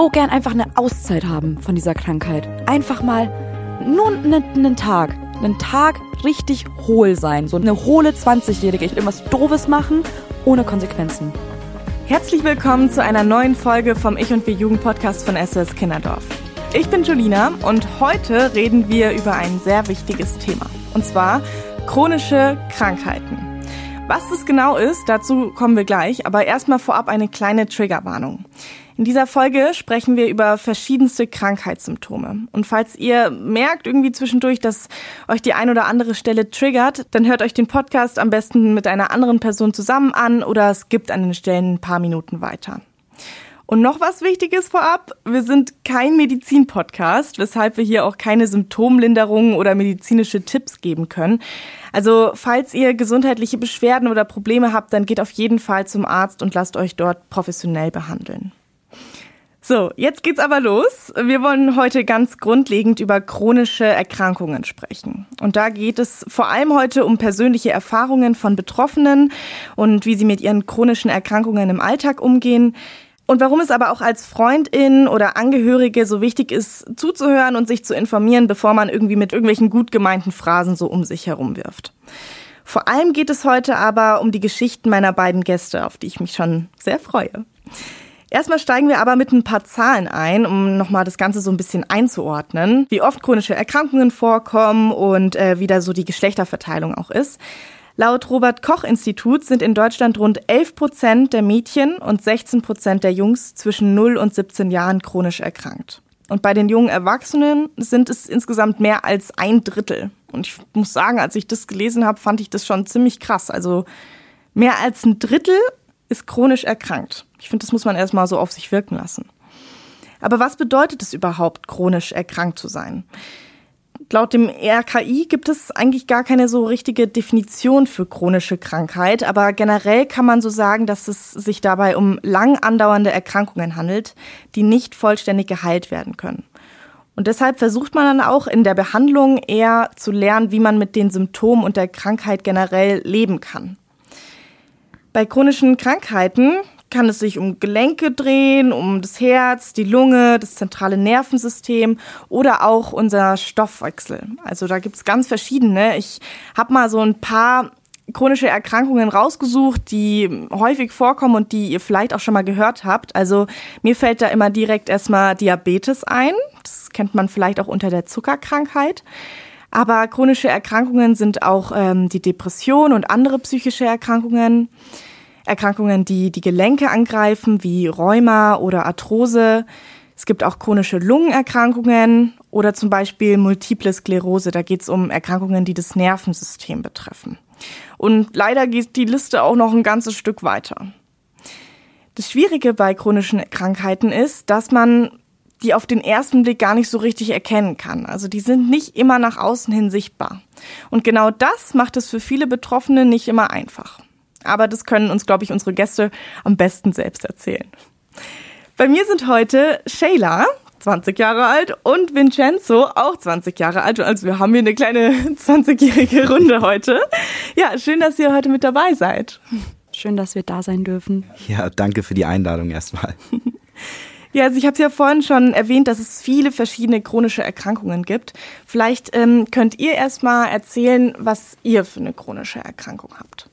so gern einfach eine Auszeit haben von dieser Krankheit. Einfach mal nur einen, Tag. Einen Tag richtig hohl sein. So eine hohle 20-Jährige. Ich will irgendwas Doofes machen, ohne Konsequenzen. Herzlich willkommen zu einer neuen Folge vom Ich und Wir Jugend Podcast von SOS Kinderdorf. Ich bin Julina und heute reden wir über ein sehr wichtiges Thema. Und zwar chronische Krankheiten. Was das genau ist, dazu kommen wir gleich, aber erstmal vorab eine kleine Triggerwarnung. In dieser Folge sprechen wir über verschiedenste Krankheitssymptome. Und falls ihr merkt irgendwie zwischendurch, dass euch die ein oder andere Stelle triggert, dann hört euch den Podcast am besten mit einer anderen Person zusammen an oder skippt an den Stellen ein paar Minuten weiter. Und noch was Wichtiges vorab. Wir sind kein Medizin-Podcast, weshalb wir hier auch keine Symptomlinderungen oder medizinische Tipps geben können. Also, falls ihr gesundheitliche Beschwerden oder Probleme habt, dann geht auf jeden Fall zum Arzt und lasst euch dort professionell behandeln. So, jetzt geht's aber los. Wir wollen heute ganz grundlegend über chronische Erkrankungen sprechen. Und da geht es vor allem heute um persönliche Erfahrungen von Betroffenen und wie sie mit ihren chronischen Erkrankungen im Alltag umgehen. Und warum es aber auch als Freundin oder Angehörige so wichtig ist, zuzuhören und sich zu informieren, bevor man irgendwie mit irgendwelchen gut gemeinten Phrasen so um sich herum wirft. Vor allem geht es heute aber um die Geschichten meiner beiden Gäste, auf die ich mich schon sehr freue. Erstmal steigen wir aber mit ein paar Zahlen ein, um nochmal das Ganze so ein bisschen einzuordnen, wie oft chronische Erkrankungen vorkommen und äh, wie da so die Geschlechterverteilung auch ist. Laut Robert Koch Institut sind in Deutschland rund 11 Prozent der Mädchen und 16 Prozent der Jungs zwischen 0 und 17 Jahren chronisch erkrankt. Und bei den jungen Erwachsenen sind es insgesamt mehr als ein Drittel. Und ich muss sagen, als ich das gelesen habe, fand ich das schon ziemlich krass. Also mehr als ein Drittel ist chronisch erkrankt. Ich finde, das muss man erstmal so auf sich wirken lassen. Aber was bedeutet es überhaupt, chronisch erkrankt zu sein? Laut dem RKI gibt es eigentlich gar keine so richtige Definition für chronische Krankheit, aber generell kann man so sagen, dass es sich dabei um lang andauernde Erkrankungen handelt, die nicht vollständig geheilt werden können. Und deshalb versucht man dann auch in der Behandlung eher zu lernen, wie man mit den Symptomen und der Krankheit generell leben kann. Bei chronischen Krankheiten kann es sich um Gelenke drehen, um das Herz, die Lunge, das zentrale Nervensystem oder auch unser Stoffwechsel. Also da gibt's ganz verschiedene. Ich habe mal so ein paar chronische Erkrankungen rausgesucht, die häufig vorkommen und die ihr vielleicht auch schon mal gehört habt. Also mir fällt da immer direkt erstmal Diabetes ein. Das kennt man vielleicht auch unter der Zuckerkrankheit. Aber chronische Erkrankungen sind auch ähm, die Depression und andere psychische Erkrankungen. Erkrankungen, die die Gelenke angreifen, wie Rheuma oder Arthrose. Es gibt auch chronische Lungenerkrankungen oder zum Beispiel Multiple Sklerose. Da geht es um Erkrankungen, die das Nervensystem betreffen. Und leider geht die Liste auch noch ein ganzes Stück weiter. Das Schwierige bei chronischen Krankheiten ist, dass man die auf den ersten Blick gar nicht so richtig erkennen kann. Also die sind nicht immer nach außen hin sichtbar. Und genau das macht es für viele Betroffene nicht immer einfach. Aber das können uns, glaube ich, unsere Gäste am besten selbst erzählen. Bei mir sind heute Shayla, 20 Jahre alt, und Vincenzo, auch 20 Jahre alt. Also wir haben hier eine kleine 20-jährige Runde heute. Ja, schön, dass ihr heute mit dabei seid. Schön, dass wir da sein dürfen. Ja, danke für die Einladung erstmal. Ja, also ich habe es ja vorhin schon erwähnt, dass es viele verschiedene chronische Erkrankungen gibt. Vielleicht ähm, könnt ihr erstmal erzählen, was ihr für eine chronische Erkrankung habt.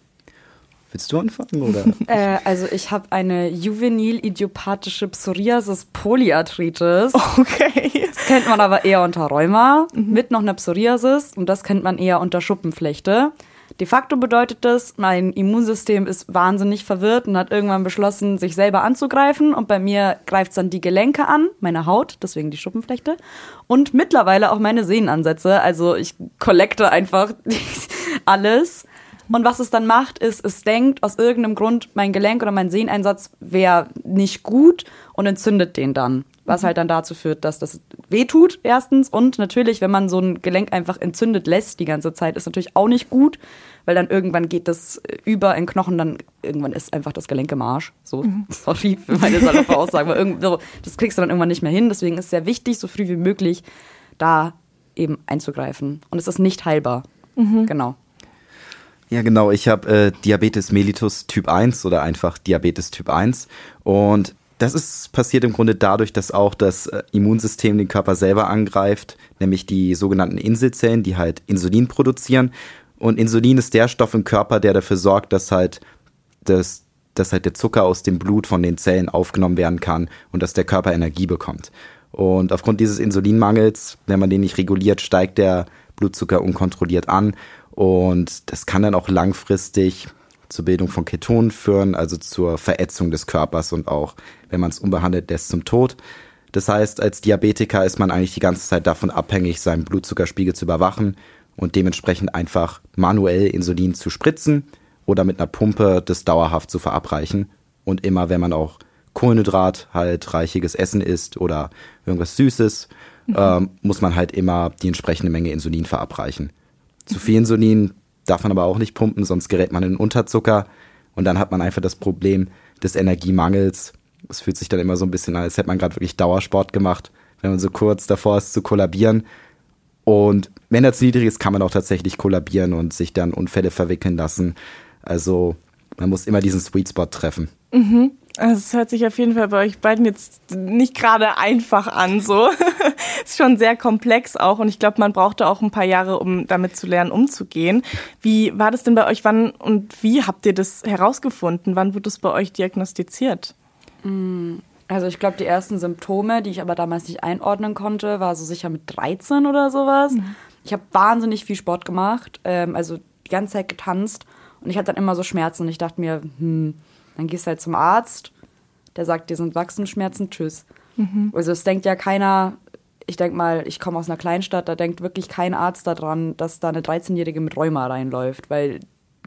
Willst du anfangen oder? äh, also ich habe eine juvenil idiopathische Psoriasis Polyarthritis. Okay. Das kennt man aber eher unter Rheuma mhm. mit noch einer Psoriasis und das kennt man eher unter Schuppenflechte. De facto bedeutet das, mein Immunsystem ist wahnsinnig verwirrt und hat irgendwann beschlossen, sich selber anzugreifen. Und bei mir greift es dann die Gelenke an, meine Haut, deswegen die Schuppenflechte. Und mittlerweile auch meine Sehnenansätze. Also ich kollekte einfach alles. Und was es dann macht, ist, es denkt aus irgendeinem Grund, mein Gelenk oder mein Sehneinsatz wäre nicht gut und entzündet den dann. Was halt dann dazu führt, dass das wehtut, erstens. Und natürlich, wenn man so ein Gelenk einfach entzündet lässt die ganze Zeit, ist natürlich auch nicht gut, weil dann irgendwann geht das über in Knochen, dann irgendwann ist einfach das Gelenk im Arsch. So, mhm. sorry für meine saloppe Aussage, aber irgendwie, so, das kriegst du dann irgendwann nicht mehr hin. Deswegen ist es sehr wichtig, so früh wie möglich da eben einzugreifen. Und es ist nicht heilbar. Mhm. Genau. Ja, genau. Ich habe äh, Diabetes mellitus Typ 1 oder einfach Diabetes Typ 1. Und Das ist passiert im Grunde dadurch, dass auch das äh, Immunsystem den Körper selber angreift, nämlich die sogenannten Inselzellen, die halt Insulin produzieren. Und Insulin ist der Stoff im Körper, der dafür sorgt, dass halt das, dass halt der Zucker aus dem Blut von den Zellen aufgenommen werden kann und dass der Körper Energie bekommt. Und aufgrund dieses Insulinmangels, wenn man den nicht reguliert, steigt der Blutzucker unkontrolliert an. Und das kann dann auch langfristig zur Bildung von Ketonen führen, also zur Verätzung des Körpers und auch, wenn man es unbehandelt lässt, zum Tod. Das heißt, als Diabetiker ist man eigentlich die ganze Zeit davon abhängig, seinen Blutzuckerspiegel zu überwachen und dementsprechend einfach manuell Insulin zu spritzen oder mit einer Pumpe das dauerhaft zu verabreichen. Und immer, wenn man auch Kohlenhydrat, halt reichiges Essen isst oder irgendwas Süßes, mhm. ähm, muss man halt immer die entsprechende Menge Insulin verabreichen. Zu viel Insulin darf man aber auch nicht pumpen, sonst gerät man in Unterzucker und dann hat man einfach das Problem des Energiemangels. Es fühlt sich dann immer so ein bisschen an, als hätte man gerade wirklich Dauersport gemacht, wenn man so kurz davor ist zu kollabieren. Und wenn zu niedrig ist, kann man auch tatsächlich kollabieren und sich dann Unfälle verwickeln lassen. Also man muss immer diesen Sweet Spot treffen. Mhm. Also es hört sich auf jeden Fall bei euch beiden jetzt nicht gerade einfach an, so. ist schon sehr komplex auch und ich glaube, man brauchte auch ein paar Jahre, um damit zu lernen, umzugehen. Wie war das denn bei euch? Wann und wie habt ihr das herausgefunden? Wann wurde es bei euch diagnostiziert? Mm, also ich glaube, die ersten Symptome, die ich aber damals nicht einordnen konnte, war so sicher mit 13 oder sowas. Mhm. Ich habe wahnsinnig viel Sport gemacht, ähm, also die ganze Zeit getanzt und ich hatte dann immer so Schmerzen und ich dachte mir, hm, dann gehst du halt zum Arzt, der sagt, dir sind Wachstumsschmerzen, tschüss. Mhm. Also es denkt ja keiner, ich denke mal, ich komme aus einer Kleinstadt, da denkt wirklich kein Arzt daran, dass da eine 13-Jährige mit Rheuma reinläuft, weil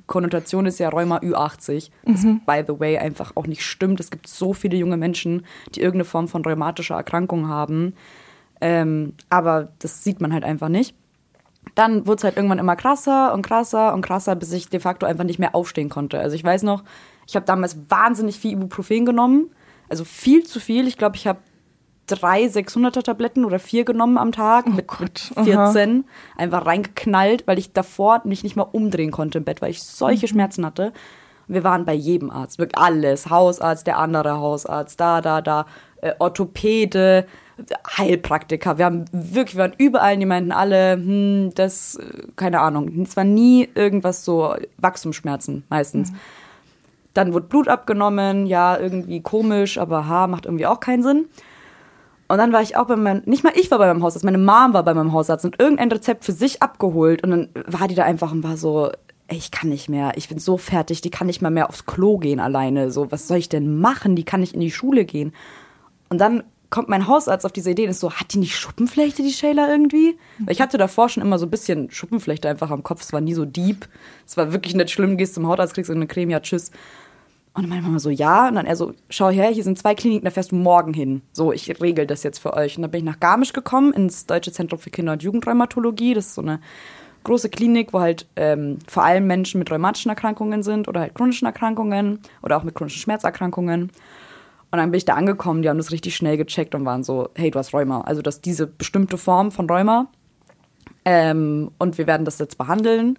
Konnotation ist ja Rheuma Ü80, was mhm. by the way einfach auch nicht stimmt. Es gibt so viele junge Menschen, die irgendeine Form von rheumatischer Erkrankung haben. Ähm, aber das sieht man halt einfach nicht. Dann wurde es halt irgendwann immer krasser und krasser und krasser, bis ich de facto einfach nicht mehr aufstehen konnte. Also ich weiß noch, ich habe damals wahnsinnig viel Ibuprofen genommen. Also viel zu viel. Ich glaube, ich habe drei 600er Tabletten oder vier genommen am Tag oh mit, mit 14. Aha. Einfach reingeknallt, weil ich davor mich nicht mal umdrehen konnte im Bett, weil ich solche mhm. Schmerzen hatte. Und wir waren bei jedem Arzt, wirklich alles. Hausarzt, der andere Hausarzt, da, da, da, äh, Orthopäde, Heilpraktiker. Wir haben wirklich, wir waren überall, die meinten alle, hm, das, äh, keine Ahnung. Es war nie irgendwas so Wachstumsschmerzen meistens. Mhm. Dann wurde Blut abgenommen, ja, irgendwie komisch, aber ha, macht irgendwie auch keinen Sinn. Und dann war ich auch bei meinem, nicht mal ich war bei meinem Hausarzt, meine Mom war bei meinem Hausarzt und irgendein Rezept für sich abgeholt. Und dann war die da einfach und war so, ey, ich kann nicht mehr, ich bin so fertig, die kann nicht mal mehr aufs Klo gehen alleine. So, was soll ich denn machen? Die kann nicht in die Schule gehen. Und dann kommt mein Hausarzt auf diese Idee und ist so, hat die nicht Schuppenflechte, die Shayla irgendwie? Weil ich hatte davor schon immer so ein bisschen Schuppenflechte einfach am Kopf. Es war nie so deep. Es war wirklich nicht schlimm, gehst zum Hausarzt, kriegst eine Creme, ja, tschüss. Und dann meine Mama so, ja. Und dann er so, schau her, hier sind zwei Kliniken, da fährst du morgen hin. So, ich regel das jetzt für euch. Und dann bin ich nach Garmisch gekommen, ins Deutsche Zentrum für Kinder- und Jugendrheumatologie. Das ist so eine große Klinik, wo halt ähm, vor allem Menschen mit rheumatischen Erkrankungen sind oder halt chronischen Erkrankungen oder auch mit chronischen Schmerzerkrankungen. Und dann bin ich da angekommen, die haben das richtig schnell gecheckt und waren so, hey, du hast Rheuma. Also das ist diese bestimmte Form von Rheuma. Ähm, und wir werden das jetzt behandeln.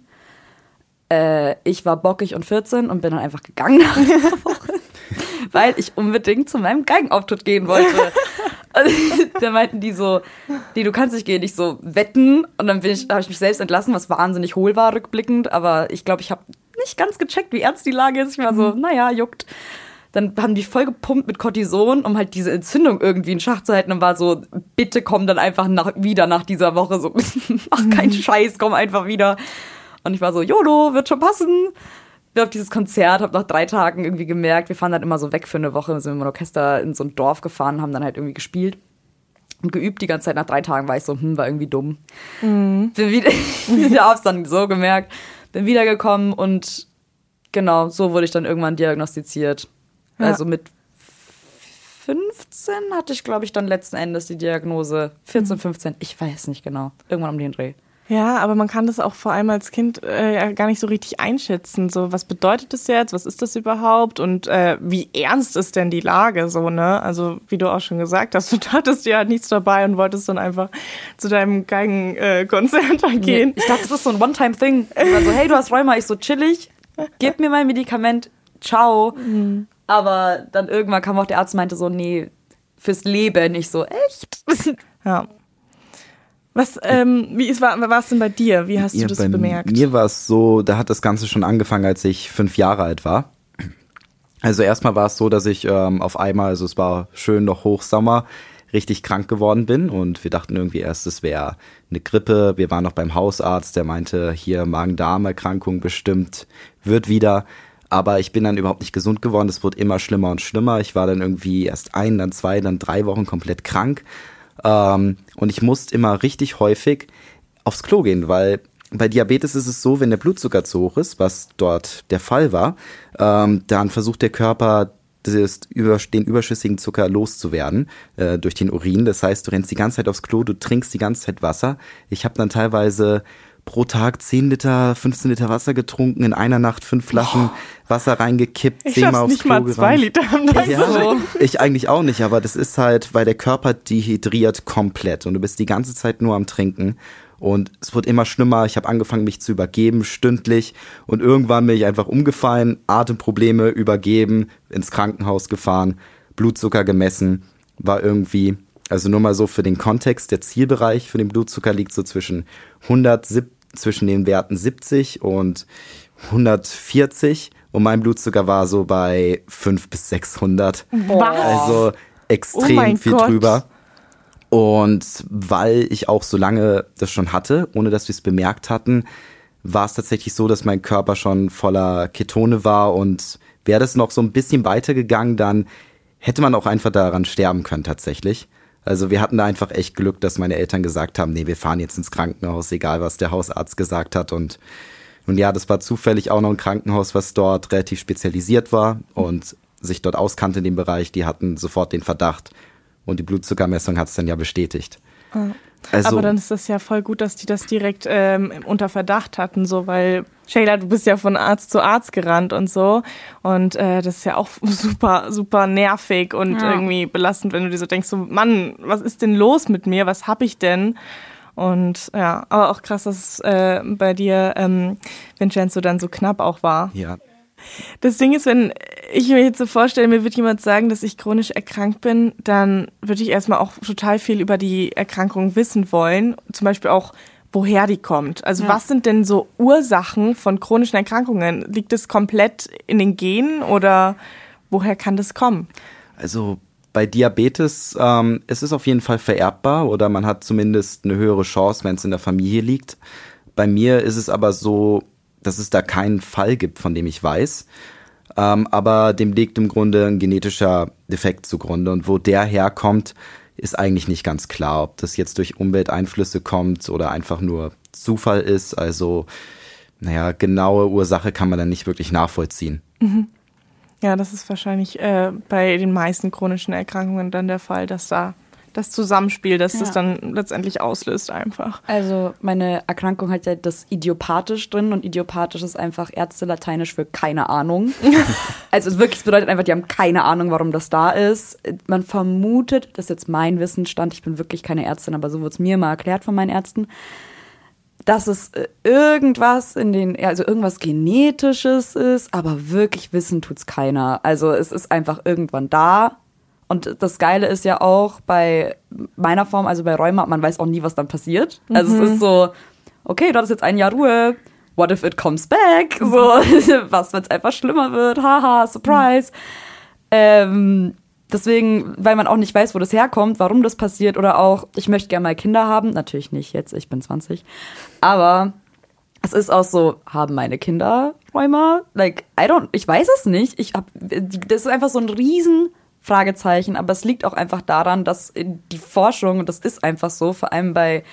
Äh, ich war bockig und 14 und bin dann einfach gegangen nach einer Woche, weil ich unbedingt zu meinem Geigenauftritt gehen wollte. da meinten die so, die, du kannst nicht gehen. Ich so, wetten. Und dann habe ich mich selbst entlassen, was wahnsinnig hohl war, rückblickend. Aber ich glaube, ich habe nicht ganz gecheckt, wie ernst die Lage ist. Ich war so, mhm. naja, juckt. Dann haben die voll gepumpt mit Cortison, um halt diese Entzündung irgendwie in Schach zu halten und war so, bitte komm dann einfach nach, wieder nach dieser Woche. So, ach, kein mhm. Scheiß, komm einfach wieder. Und ich war so, YOLO, wird schon passen. Wir auf dieses Konzert, hab nach drei Tagen irgendwie gemerkt, wir fahren dann immer so weg für eine Woche, sind mit dem Orchester in so ein Dorf gefahren, haben dann halt irgendwie gespielt und geübt die ganze Zeit. Nach drei Tagen war ich so, hm, war irgendwie dumm. Mhm. Bin wieder, wieder hab's dann so gemerkt, bin wiedergekommen und genau, so wurde ich dann irgendwann diagnostiziert. Ja. Also mit 15 hatte ich, glaube ich, dann letzten Endes die Diagnose. 14, 15, ich weiß nicht genau. Irgendwann um den Dreh. Ja, aber man kann das auch vor allem als Kind äh, gar nicht so richtig einschätzen. So, was bedeutet das jetzt? Was ist das überhaupt? Und äh, wie ernst ist denn die Lage so, ne? Also, wie du auch schon gesagt hast, du hattest ja nichts dabei und wolltest dann einfach zu deinem Geigenkonzert äh, gehen. Ich dachte, das ist so ein One-Time-Thing. Also, hey, du hast Rheuma, ich so chillig, gib mir mein Medikament, ciao. Mhm. Aber dann irgendwann kam auch der Arzt und meinte so, nee, fürs Leben. Ich so, echt? Ja. Was, ähm, wie ist, war, war es denn bei dir? Wie hast du das bei bemerkt? Mir war es so, da hat das Ganze schon angefangen, als ich fünf Jahre alt war. Also erstmal war es so, dass ich ähm, auf einmal, also es war schön noch Hochsommer, richtig krank geworden bin und wir dachten irgendwie erst, es wäre eine Grippe. Wir waren noch beim Hausarzt, der meinte, hier Magen-Darm-Erkrankung bestimmt, wird wieder. Aber ich bin dann überhaupt nicht gesund geworden. Es wurde immer schlimmer und schlimmer. Ich war dann irgendwie erst ein, dann zwei, dann drei Wochen komplett krank. Ähm, und ich musste immer richtig häufig aufs Klo gehen, weil bei Diabetes ist es so, wenn der Blutzucker zu hoch ist, was dort der Fall war, ähm, dann versucht der Körper den überschüssigen Zucker loszuwerden äh, durch den Urin. Das heißt, du rennst die ganze Zeit aufs Klo, du trinkst die ganze Zeit Wasser. Ich habe dann teilweise pro Tag 10 Liter, 15 Liter Wasser getrunken, in einer Nacht fünf Flaschen Wasser reingekippt, Ich zehnmal aufs nicht Klo mal zwei gerannt. Liter am Tag. Ja, ich eigentlich auch nicht, aber das ist halt, weil der Körper dehydriert komplett und du bist die ganze Zeit nur am Trinken und es wird immer schlimmer. Ich habe angefangen, mich zu übergeben, stündlich und irgendwann bin ich einfach umgefallen, Atemprobleme übergeben, ins Krankenhaus gefahren, Blutzucker gemessen, war irgendwie, also nur mal so für den Kontext, der Zielbereich für den Blutzucker liegt so zwischen 100, zwischen den Werten 70 und 140 und mein Blutzucker war so bei 5 bis 600. Was? Also Oh extrem mein viel Gott. drüber. Und weil ich auch so lange das schon hatte, ohne dass wir es bemerkt hatten, war es tatsächlich so, dass mein Körper schon voller Ketone war und wäre das noch so ein bisschen weitergegangen, dann hätte man auch einfach daran sterben können tatsächlich. Also wir hatten da einfach echt Glück, dass meine Eltern gesagt haben, nee, wir fahren jetzt ins Krankenhaus, egal was der Hausarzt gesagt hat und und ja, das war zufällig auch noch ein Krankenhaus, was dort relativ spezialisiert war und sich dort auskannte in dem Bereich. Die hatten sofort den Verdacht und die Blutzuckermessung hat es dann ja bestätigt. Also, Aber dann ist das ja voll gut, dass die das direkt ähm, unter Verdacht hatten, so, weil Shayla, du bist ja von Arzt zu Arzt gerannt und so. Und äh, das ist ja auch super, super nervig und Ja. irgendwie belastend, wenn du dir so denkst, so, Mann, was ist denn los mit mir? Was hab ich denn? Und ja, aber auch krass, dass es äh, bei dir, ähm, Vincenzo, dann so knapp auch war. ja, Das Ding ist, wenn ich mir jetzt so vorstelle, mir wird jemand sagen, dass ich chronisch erkrankt bin, dann würde ich erstmal auch total viel über die Erkrankung wissen wollen. Zum Beispiel auch, woher die kommt. Also Ja. was sind denn so Ursachen von chronischen Erkrankungen? Liegt es komplett in den Genen oder woher kann das kommen? Also bei Diabetes ähm, es ist auf jeden Fall vererbbar oder man hat zumindest eine höhere Chance, wenn es in der Familie liegt. Bei mir ist es aber so, dass es da keinen Fall gibt, von dem ich weiß. Ähm, aber dem liegt im Grunde ein genetischer Defekt zugrunde. Und wo der herkommt, ist eigentlich nicht ganz klar, ob das jetzt durch Umwelteinflüsse kommt oder einfach nur Zufall ist. Also, naja, genaue Ursache kann man dann nicht wirklich nachvollziehen. Ja, das ist wahrscheinlich äh, bei den meisten chronischen Erkrankungen dann der Fall, dass da das Zusammenspiel, das Ja. dann letztendlich auslöst einfach. Also meine Erkrankung hat ja das idiopathisch drin und idiopathisch ist einfach Ärzte-Lateinisch für keine Ahnung. also es wirklich es bedeutet einfach, die haben keine Ahnung, warum das da ist. Man vermutet, das ist jetzt mein Wissensstand, ich bin wirklich keine Ärztin, aber so wurde es mir mal erklärt von meinen Ärzten, dass es äh, irgendwas in den, also irgendwas Genetisches ist, aber wirklich wissen tut's keiner. Also es ist einfach irgendwann da. Und das Geile ist ja auch bei meiner Form, also bei Rheuma, man weiß auch nie, was dann passiert. Also es ist so, okay, du hattest jetzt ein Jahr Ruhe. What if it comes back? So, was, wenn es einfach schlimmer wird? Haha, surprise. Ähm, deswegen, weil man auch nicht weiß, wo das herkommt, warum das passiert oder auch, ich möchte gerne mal Kinder haben. Natürlich nicht jetzt, ich bin 20. Aber es ist auch so, haben meine Kinder Rheuma? Like, I don't, ich weiß es nicht. Ich hab, das ist einfach so ein riesen Fragezeichen, aber es liegt auch einfach daran, dass die Forschung, und das ist einfach so, vor allem bei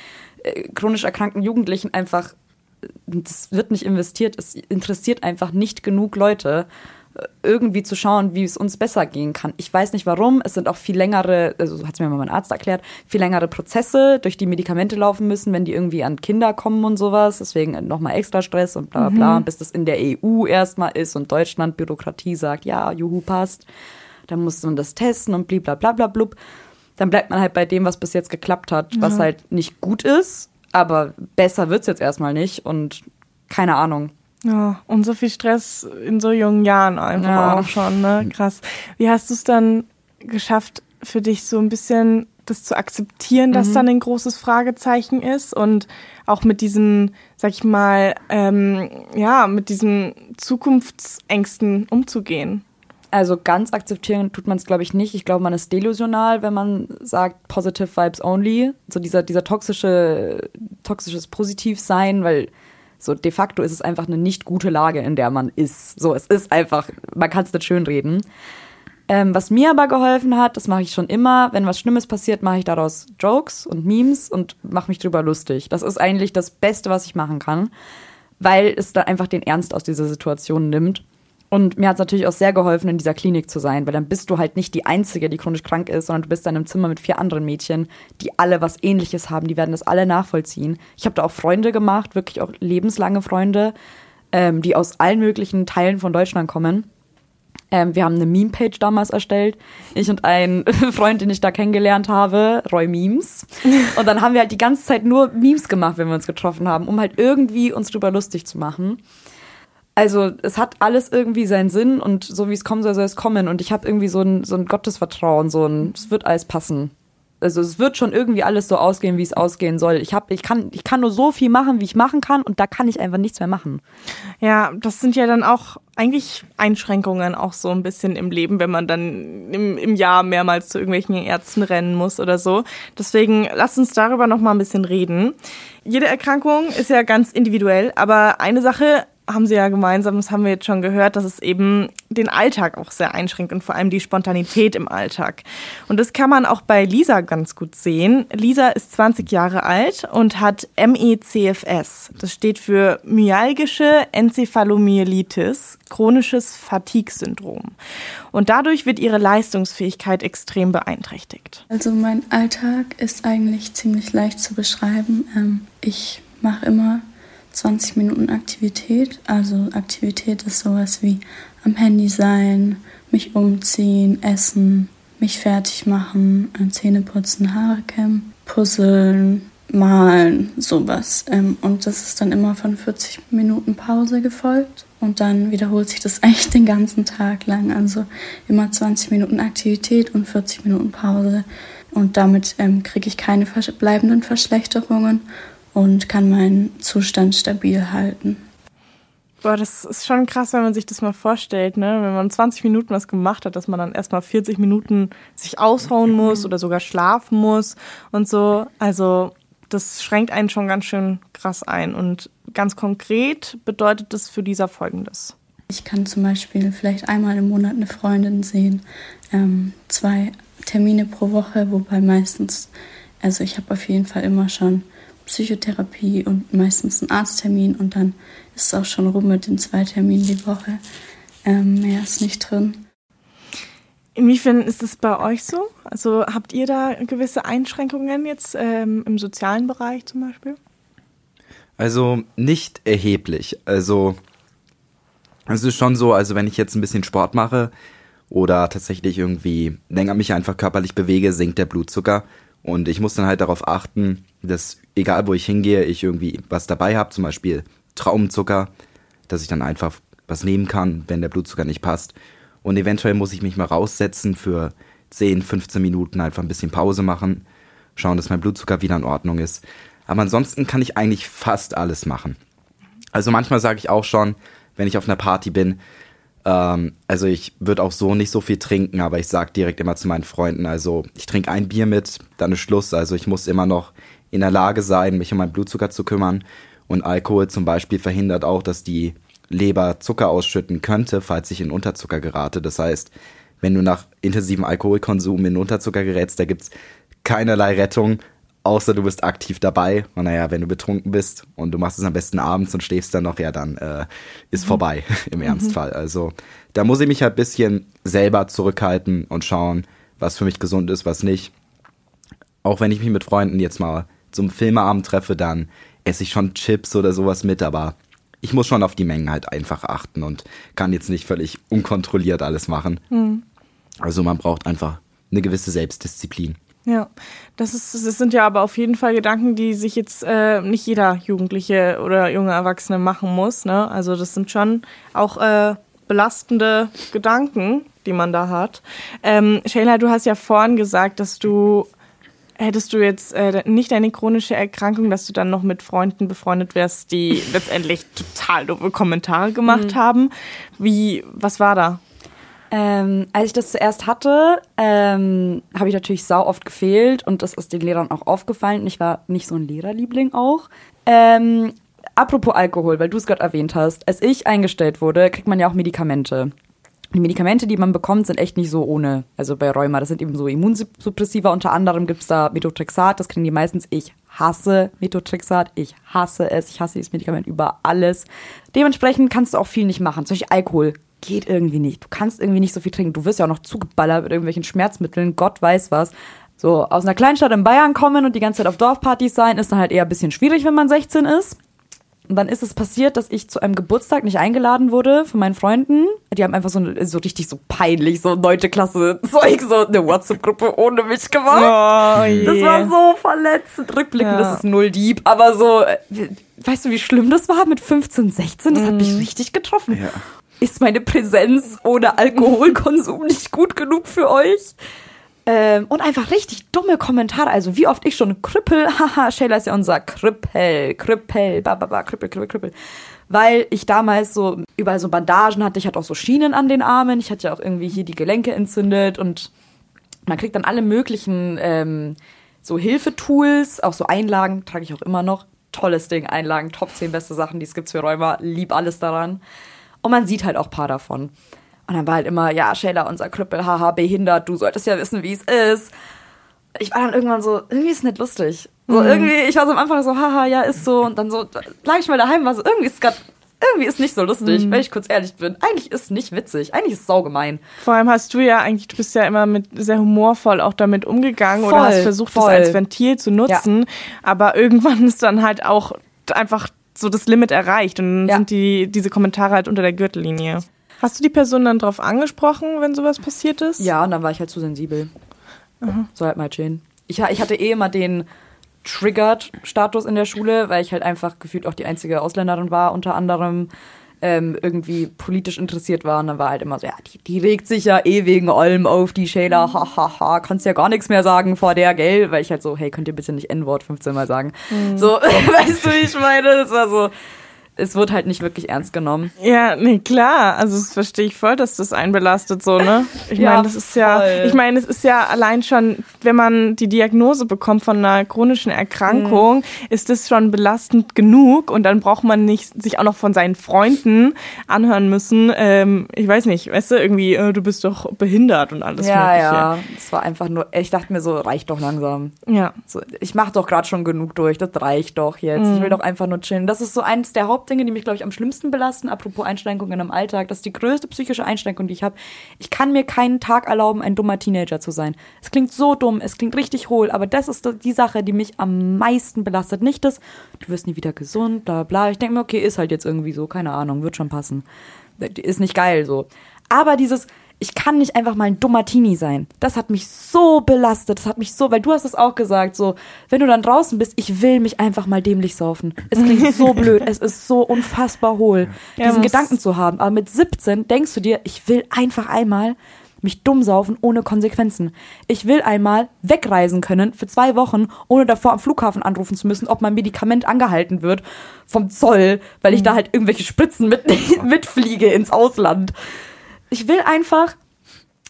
äh, chronisch erkrankten Jugendlichen einfach, äh, das wird nicht investiert, es interessiert einfach nicht genug Leute, äh, irgendwie zu schauen, wie es uns besser gehen kann. Ich weiß nicht warum, es sind auch viel längere, also so hat es mir mal mein Arzt erklärt, viel längere Prozesse, durch die Medikamente laufen müssen, wenn die irgendwie an Kinder kommen und sowas. Deswegen nochmal extra Stress und bla bla bla, bis das in der EU erstmal ist und Deutschland Bürokratie sagt, ja, juhu, passt. Dann muss man das testen und blablabla blub. Dann bleibt man halt bei dem, was bis jetzt geklappt hat, was halt nicht gut ist, aber besser wird's jetzt erstmal nicht und keine Ahnung. Ja, und so viel Stress in so jungen Jahren einfach ja. auch schon, ne? Krass. Wie hast du es dann geschafft, für dich so ein bisschen das zu akzeptieren, dass mhm. dann ein großes Fragezeichen ist und auch mit diesen, sag ich mal, ähm, ja, mit diesen Zukunftsängsten umzugehen? Also ganz akzeptieren tut man es, glaube ich, nicht. Ich glaube, man ist delusional, wenn man sagt positive vibes only. So dieser, dieser toxische, toxisches Positivsein, weil so de facto ist es einfach eine nicht gute Lage, in der man ist. So, es ist einfach, man kann es nicht schönreden. Ähm, was mir aber geholfen hat, das mache ich schon immer, wenn was Schlimmes passiert, mache ich daraus Jokes und Memes und mache mich drüber lustig. Das ist eigentlich das Beste, was ich machen kann, weil es da einfach den Ernst aus dieser Situation nimmt. Und mir hat es natürlich auch sehr geholfen, in dieser Klinik zu sein, weil dann bist du halt nicht die Einzige, die chronisch krank ist, sondern du bist dann im Zimmer mit vier anderen Mädchen, die alle was Ähnliches haben. Die werden das alle nachvollziehen. Ich habe da auch Freunde gemacht, wirklich auch lebenslange Freunde, ähm, die aus allen möglichen Teilen von Deutschland kommen. Ähm, wir haben eine Meme-Page damals erstellt. Ich und ein Freund, den ich da kennengelernt habe, Roy Memes. Und dann haben wir halt die ganze Zeit nur Memes gemacht, wenn wir uns getroffen haben, um halt irgendwie uns drüber lustig zu machen. Also es hat alles irgendwie seinen Sinn und so wie es kommen soll, soll es kommen. Und ich habe irgendwie so ein, so ein Gottesvertrauen, so ein, es wird alles passen also es wird schon irgendwie alles so ausgehen, wie es ausgehen soll. Ich habe, ich kann, ich kann nur so viel machen, wie ich machen kann, und da kann ich einfach nichts mehr machen. Ja, das sind ja dann auch eigentlich Einschränkungen auch so ein bisschen im Leben, wenn man dann im, im Jahr mehrmals zu irgendwelchen Ärzten rennen muss oder so. Deswegen lasst uns darüber noch mal ein bisschen reden. Jede Erkrankung ist ja ganz individuell, aber eine Sache haben sie ja gemeinsam, das haben wir jetzt schon gehört, dass es eben den Alltag auch sehr einschränkt und vor allem die Spontanität im Alltag. Und das kann man auch bei Lisa ganz gut sehen. Lisa ist 20 Jahre alt und hat MECFS. Das steht für myalgische Enzephalomyelitis, chronisches Fatigue-Syndrom. Und dadurch wird ihre Leistungsfähigkeit extrem beeinträchtigt. Also mein Alltag ist eigentlich ziemlich leicht zu beschreiben. Ähm, ich mache immer 20 Minuten Aktivität. Also Aktivität ist sowas wie am Handy sein, mich umziehen, essen, mich fertig machen, äh, Zähne putzen, Haare kämmen, puzzeln, malen, sowas. Ähm, und das ist dann immer von 40 Minuten Pause gefolgt. Und dann wiederholt sich das eigentlich den ganzen Tag lang. Also immer 20 Minuten Aktivität und 40 Minuten Pause. Und damit ähm, kriege ich keine bleibenden Verschlechterungen und kann meinen Zustand stabil halten. Boah, das ist schon krass, wenn man sich das mal vorstellt, ne? Wenn man 20 Minuten was gemacht hat, dass man dann erstmal 40 Minuten sich aushauen muss oder sogar schlafen muss und so. Also, das schränkt einen schon ganz schön krass ein. Und ganz konkret bedeutet das für dieser folgendes. Ich kann zum Beispiel vielleicht einmal im Monat eine Freundin sehen, ähm, zwei Termine pro Woche, wobei meistens, also ich habe auf jeden Fall immer schon Psychotherapie und meistens einen Arzttermin und dann ist es auch schon rum mit den zwei Terminen die Woche. Ähm, mehr ist nicht drin. Inwiefern ist es bei euch so? Also habt ihr da gewisse Einschränkungen jetzt ähm, im sozialen Bereich zum Beispiel? Also nicht erheblich. Also es ist schon so, also wenn ich jetzt ein bisschen Sport mache oder tatsächlich irgendwie länger mich einfach körperlich bewege, sinkt der Blutzucker. Und ich muss dann halt darauf achten, dass egal wo ich hingehe, ich irgendwie was dabei habe, zum Beispiel Traubenzucker, dass ich dann einfach was nehmen kann, wenn der Blutzucker nicht passt. Und eventuell muss ich mich mal raussetzen für 10, 15 Minuten, einfach ein bisschen Pause machen, schauen, dass mein Blutzucker wieder in Ordnung ist. Aber ansonsten kann ich eigentlich fast alles machen. Also manchmal sage ich auch schon, wenn ich auf einer Party bin, ähm, also ich würde auch so nicht so viel trinken, aber ich sage direkt immer zu meinen Freunden, also ich trinke ein Bier mit, dann ist Schluss. Also ich muss immer noch in der Lage sein, mich um meinen Blutzucker zu kümmern. Und Alkohol zum Beispiel verhindert auch, dass die Leber Zucker ausschütten könnte, falls ich in Unterzucker gerate. Das heißt, wenn du nach intensivem Alkoholkonsum in Unterzucker gerätst, da gibt es keinerlei Rettung, außer du bist aktiv dabei. Und naja, wenn du betrunken bist und du machst es am besten abends und schläfst dann noch, ja, dann äh, ist mhm. vorbei im Ernstfall. Also da muss ich mich halt ein bisschen selber zurückhalten und schauen, was für mich gesund ist, was nicht. Auch wenn ich mich mit Freunden jetzt mal zum Filmeabend treffe, dann esse ich schon Chips oder sowas mit, aber ich muss schon auf die Mengen halt einfach achten und kann jetzt nicht völlig unkontrolliert alles machen. Mhm. Also man braucht einfach eine gewisse Selbstdisziplin. Ja, das, ist, das sind ja aber auf jeden Fall Gedanken, die sich jetzt äh, nicht jeder Jugendliche oder junge Erwachsene machen muss. Ne? Also das sind schon auch äh, belastende Gedanken, die man da hat. Ähm, Shayla, du hast ja vorhin gesagt, dass du hättest du jetzt äh, nicht eine chronische Erkrankung, dass du dann noch mit Freunden befreundet wärst, die letztendlich total doofe Kommentare gemacht mhm. haben. Wie, was war da? Ähm, als ich das zuerst hatte, ähm, habe ich natürlich sau oft gefehlt und das ist den Lehrern auch aufgefallen. Ich war nicht so ein Lehrerliebling auch. Ähm, apropos Alkohol, weil du es gerade erwähnt hast. Als ich eingestellt wurde, kriegt man ja auch Medikamente. Die Medikamente, die man bekommt, sind echt nicht so ohne. Also bei Rheuma, das sind eben so Immunsuppressiva. Unter anderem gibt es da Methotrexat, das kriegen die meistens. Ich hasse Methotrexat, ich hasse es, ich hasse dieses Medikament über alles. Dementsprechend kannst du auch viel nicht machen. Zum Beispiel Alkohol geht irgendwie nicht. Du kannst irgendwie nicht so viel trinken. Du wirst ja auch noch zugeballert mit irgendwelchen Schmerzmitteln, Gott weiß was. So, aus einer Kleinstadt in Bayern kommen und die ganze Zeit auf Dorfpartys sein, ist dann halt eher ein bisschen schwierig, wenn man 16 ist. Und dann ist es passiert, dass ich zu einem Geburtstag nicht eingeladen wurde von meinen Freunden. Die haben einfach so, so richtig so peinlich, so neunte Klasse Zeug, so eine WhatsApp-Gruppe ohne mich gemacht. Oh, yeah. Das war so verletzend. Rückblickend, ja. das ist null Dieb. Aber so, äh, weißt du, wie schlimm das war mit 15, 16? Das mm. hat mich mhm. richtig getroffen. Ja ist meine Präsenz ohne Alkoholkonsum nicht gut genug für euch? Ähm, und einfach richtig dumme Kommentare. Also wie oft ich schon Krüppel, haha, Shayla ist ja unser Krüppel, Krüppel, bababa, Krüppel, Krüppel, Krüppel. Weil ich damals so überall so Bandagen hatte, ich hatte auch so Schienen an den Armen, ich hatte ja auch irgendwie hier die Gelenke entzündet und man kriegt dann alle möglichen ähm, so Hilfetools, auch so Einlagen, trage ich auch immer noch. Tolles Ding, Einlagen, Top 10 beste Sachen, die es gibt für Rheuma, lieb alles daran. Und man sieht halt auch ein paar davon. Und dann war halt immer, ja, Shayla, unser Krüppel, haha, behindert, du solltest ja wissen, wie es ist. Ich war dann irgendwann so, irgendwie ist es nicht lustig. So mhm. irgendwie, ich war so am Anfang so, haha, ja, ist so. Und dann so, lag ich mal daheim, war so, irgendwie ist es gerade irgendwie ist nicht so lustig, mhm. wenn ich kurz ehrlich bin. Eigentlich ist es nicht witzig. Eigentlich ist es saugemein. Vor allem hast du ja eigentlich, du bist ja immer mit sehr humorvoll auch damit umgegangen voll, oder hast versucht, voll. das als Ventil zu nutzen. Ja. Aber irgendwann ist dann halt auch einfach so das Limit erreicht und dann ja. sind die, diese Kommentare halt unter der Gürtellinie. Hast du die Person dann drauf angesprochen, wenn sowas passiert ist? Ja, und dann war ich halt zu sensibel. Mhm. So halt mal chillen. Ich, ich hatte eh immer den Triggered-Status in der Schule, weil ich halt einfach gefühlt auch die einzige Ausländerin war, unter anderem ähm, irgendwie politisch interessiert war. Und dann war halt immer so, ja, die, die regt sich ja eh wegen Olm auf, die Shayla, hahaha, ha, ha, kannst ja gar nichts mehr sagen vor der, gell? Weil ich halt so, hey, könnt ihr bitte nicht N-Wort 15 Mal sagen? Mhm. So, weißt du, wie ich meine? Das war so, es wird halt nicht wirklich ernst genommen. Ja, nee, klar. Also das verstehe ich voll, dass das einen belastet so, ne? Ich ja, meine, das ist ja, ich meine, es ist ja allein schon, wenn man die Diagnose bekommt von einer chronischen Erkrankung, mhm. ist das schon belastend genug und dann braucht man nicht sich auch noch von seinen Freunden anhören müssen. Ähm, ich weiß nicht, weißt du, irgendwie, äh, du bist doch behindert und alles ja, Mögliche. Ja, es war einfach nur, ich dachte mir so, reicht doch langsam. Ja. So, ich mache doch gerade schon genug durch, das reicht doch jetzt. Mhm. Ich will doch einfach nur chillen. Das ist so eins der Haupt Hauptdinge, die mich, glaube ich, am schlimmsten belasten, apropos Einschränkungen im Alltag. Das ist die größte psychische Einschränkung, die ich habe. Ich kann mir keinen Tag erlauben, ein dummer Teenager zu sein. Es klingt so dumm, es klingt richtig hohl, aber das ist die Sache, die mich am meisten belastet. Nicht das, du wirst nie wieder gesund, bla bla. Ich denke mir, okay, ist halt jetzt irgendwie so, keine Ahnung, wird schon passen. Ist nicht geil so. Aber dieses, ich kann nicht einfach mal ein dummer Teenie sein. Das hat mich so belastet. Das hat mich so, weil du hast es auch gesagt, so, wenn du dann draußen bist, ich will mich einfach mal dämlich saufen. Es klingt so blöd. Es ist so unfassbar hohl, ja, diesen Gedanken zu haben. Aber mit 17 denkst du dir, ich will einfach einmal mich dumm saufen ohne Konsequenzen. Ich will einmal wegreisen können für zwei Wochen, ohne davor am Flughafen anrufen zu müssen, ob mein Medikament angehalten wird vom Zoll, weil ich da halt irgendwelche Spritzen mit, mitfliege ins Ausland ich will einfach,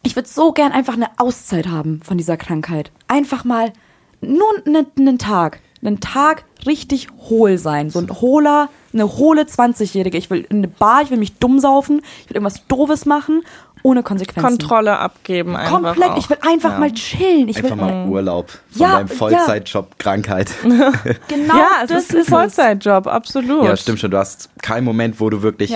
ich würde so gern einfach eine Auszeit haben von dieser Krankheit. Einfach mal nur einen, einen Tag. Einen Tag richtig hohl sein. So ein hohler, eine hohle 20-Jährige. Ich will in eine Bar, ich will mich dumm saufen, ich will irgendwas Doofes machen, ohne Konsequenzen. Kontrolle abgeben einfach. Komplett, auch. ich will einfach ja. mal chillen. Ich einfach will mal Urlaub von ja, deinem Vollzeitjob ja. Krankheit. genau, ja, es das ist ein Vollzeitjob, absolut. Ja, stimmt schon. Du hast keinen Moment, wo du wirklich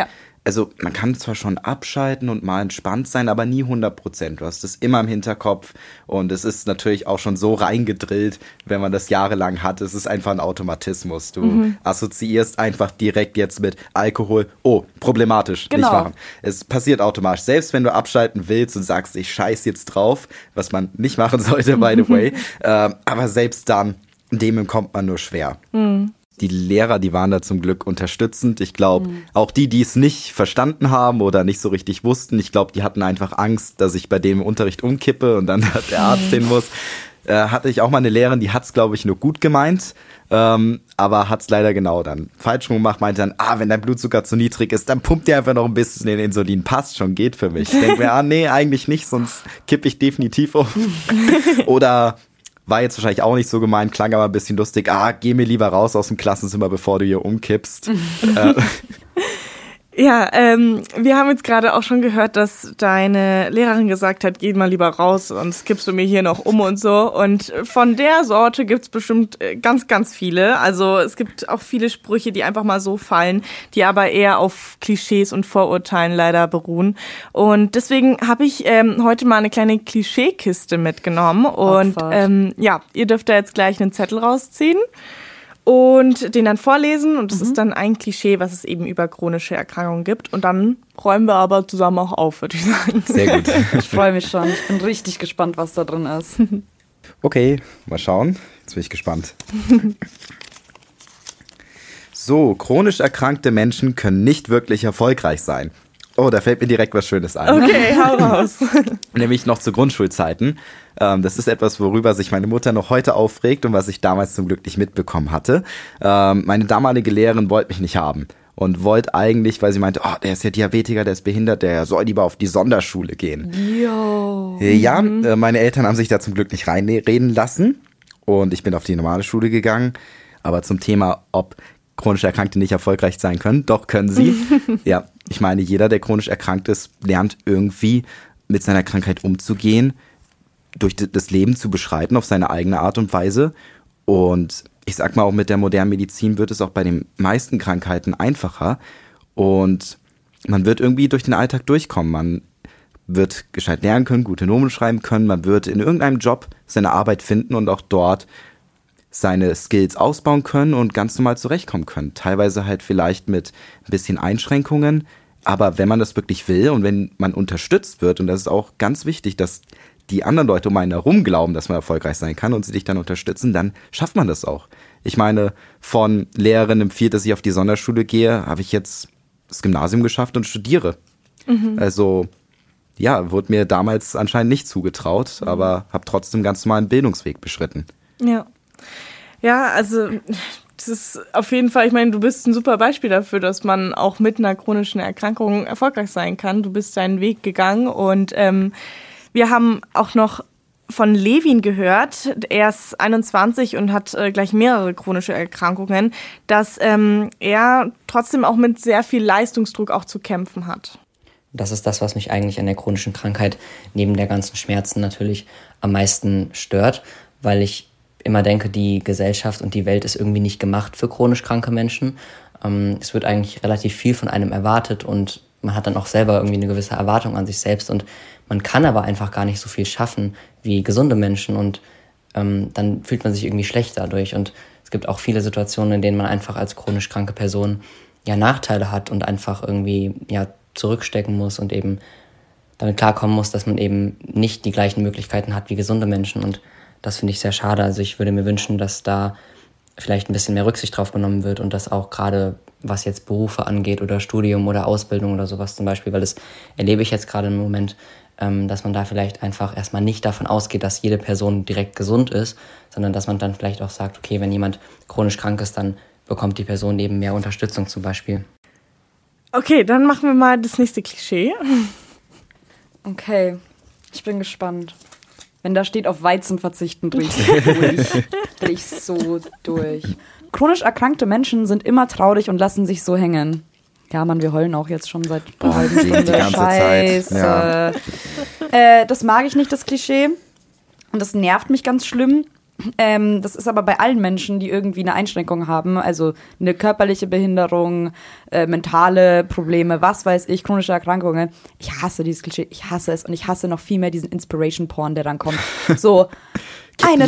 also man kann zwar schon abschalten und mal entspannt sein, aber nie 100 Prozent. Du hast es immer im Hinterkopf und es ist natürlich auch schon so reingedrillt, wenn man das jahrelang hat. Es ist einfach ein Automatismus. Du mhm. assoziierst einfach direkt jetzt mit Alkohol. Oh, problematisch. Genau. Nicht machen. Es passiert automatisch. Selbst wenn du abschalten willst und sagst, ich scheiß jetzt drauf, was man nicht machen sollte, by the way. äh, aber selbst dann, dem entkommt man nur schwer. Mhm die Lehrer, die waren da zum Glück unterstützend. Ich glaube, mhm. auch die, die es nicht verstanden haben oder nicht so richtig wussten, ich glaube, die hatten einfach Angst, dass ich bei dem Unterricht umkippe und dann der Arzt hin muss. Äh, hatte ich auch mal eine Lehrerin, die hat's glaube ich, nur gut gemeint, ähm, aber hat's leider genau dann falsch gemacht, meinte dann, ah, wenn dein Blutzucker zu niedrig ist, dann pumpt dir einfach noch ein bisschen den Insulin, passt schon, geht für mich. Ich denke mir, ah, nee, eigentlich nicht, sonst kippe ich definitiv um. Oder war jetzt wahrscheinlich auch nicht so gemeint, klang aber ein bisschen lustig. Ah, geh mir lieber raus aus dem Klassenzimmer, bevor du hier umkippst. äh, ja, ähm, wir haben jetzt gerade auch schon gehört, dass deine Lehrerin gesagt hat, geh mal lieber raus, sonst kippst du mir hier noch um und so. Und von der Sorte gibt's bestimmt äh, ganz, ganz viele. Also es gibt auch viele Sprüche, die einfach mal so fallen, die aber eher auf Klischees und Vorurteilen leider beruhen. Und deswegen habe ich ähm, heute mal eine kleine Klischeekiste mitgenommen. Und ähm, ja, ihr dürft da jetzt gleich einen Zettel rausziehen und den dann vorlesen. Und das mhm. ist dann ein Klischee, was es eben über chronische Erkrankungen gibt. Und dann räumen wir aber zusammen auch auf, würde ich sagen. Sehr gut. Ich freue mich schon. Ich bin richtig gespannt, was da drin ist. Okay, mal schauen. Jetzt bin ich gespannt. So, chronisch erkrankte Menschen können nicht wirklich erfolgreich sein. Oh, da fällt mir direkt was Schönes ein. Okay, hau raus. Nämlich noch zu Grundschulzeiten. Ähm, das ist etwas, worüber sich meine Mutter noch heute aufregt und was ich damals zum Glück nicht mitbekommen hatte. Ähm, meine damalige Lehrerin wollte mich nicht haben und wollte eigentlich, weil sie meinte, oh, der ist ja Diabetiker, der ist behindert, der soll lieber auf die Sonderschule gehen. Jo. Ja, mhm. Äh, meine Eltern haben sich da zum Glück nicht reinreden lassen und ich bin auf die normale Schule gegangen. Aber zum Thema, ob chronisch Erkrankte nicht erfolgreich sein können, doch können sie. ja, ich meine, jeder, der chronisch erkrankt ist, lernt irgendwie mit seiner Krankheit umzugehen durch das Leben zu beschreiten auf seine eigene Art und Weise. Und ich sag mal, auch mit der modernen Medizin wird es auch bei den meisten Krankheiten einfacher. Und man wird irgendwie durch den Alltag durchkommen. Man wird gescheit lernen können, gute Nomen schreiben können. Man wird in irgendeinem Job seine Arbeit finden und auch dort seine Skills ausbauen können und ganz normal zurechtkommen können. Teilweise halt vielleicht mit ein bisschen Einschränkungen. Aber wenn man das wirklich will und wenn man unterstützt wird, und das ist auch ganz wichtig, dass die anderen Leute um einen herum glauben, dass man erfolgreich sein kann und sie dich dann unterstützen, dann schafft man das auch. Ich meine, von Lehrerin empfiehlt, dass ich auf die Sonderschule gehe, habe ich jetzt das Gymnasium geschafft und studiere. Mhm. Also ja, wurde mir damals anscheinend nicht zugetraut, aber habe trotzdem ganz normalen Bildungsweg beschritten. Ja. Ja, also das ist auf jeden Fall, ich meine, du bist ein super Beispiel dafür, dass man auch mit einer chronischen Erkrankung erfolgreich sein kann. Du bist deinen Weg gegangen und ähm, wir haben auch noch von Levin gehört, er ist 21 und hat äh, gleich mehrere chronische Erkrankungen, dass ähm, er trotzdem auch mit sehr viel Leistungsdruck auch zu kämpfen hat. Das ist das, was mich eigentlich an der chronischen Krankheit neben der ganzen Schmerzen natürlich am meisten stört, weil ich immer denke, die Gesellschaft und die Welt ist irgendwie nicht gemacht für chronisch kranke Menschen. Ähm, es wird eigentlich relativ viel von einem erwartet und man hat dann auch selber irgendwie eine gewisse Erwartung an sich selbst und man kann aber einfach gar nicht so viel schaffen wie gesunde Menschen und ähm, dann fühlt man sich irgendwie schlecht dadurch. Und es gibt auch viele Situationen, in denen man einfach als chronisch kranke Person ja Nachteile hat und einfach irgendwie ja zurückstecken muss und eben damit klarkommen muss, dass man eben nicht die gleichen Möglichkeiten hat wie gesunde Menschen. Und das finde ich sehr schade. Also ich würde mir wünschen, dass da vielleicht ein bisschen mehr Rücksicht drauf genommen wird und dass auch gerade was jetzt Berufe angeht oder Studium oder Ausbildung oder sowas zum Beispiel, weil das erlebe ich jetzt gerade im Moment, ähm, dass man da vielleicht einfach erstmal nicht davon ausgeht, dass jede Person direkt gesund ist, sondern dass man dann vielleicht auch sagt, okay, wenn jemand chronisch krank ist, dann bekommt die Person eben mehr Unterstützung zum Beispiel. Okay, dann machen wir mal das nächste Klischee. Okay, ich bin gespannt. Wenn da steht, auf Weizen verzichten, drehe ich durch. dreh ich so durch. Chronisch erkrankte Menschen sind immer traurig und lassen sich so hängen. Ja, Mann, wir heulen auch jetzt schon seit einer halben Stunde. Die ganze Scheiße. Zeit. Ja. Äh, das mag ich nicht, das Klischee. Und das nervt mich ganz schlimm. Ähm, das ist aber bei allen Menschen, die irgendwie eine Einschränkung haben, also eine körperliche Behinderung, äh, mentale Probleme, was weiß ich, chronische Erkrankungen. Ich hasse dieses Klischee, ich hasse es und ich hasse noch viel mehr diesen Inspiration-Porn, der dann kommt. So, eine,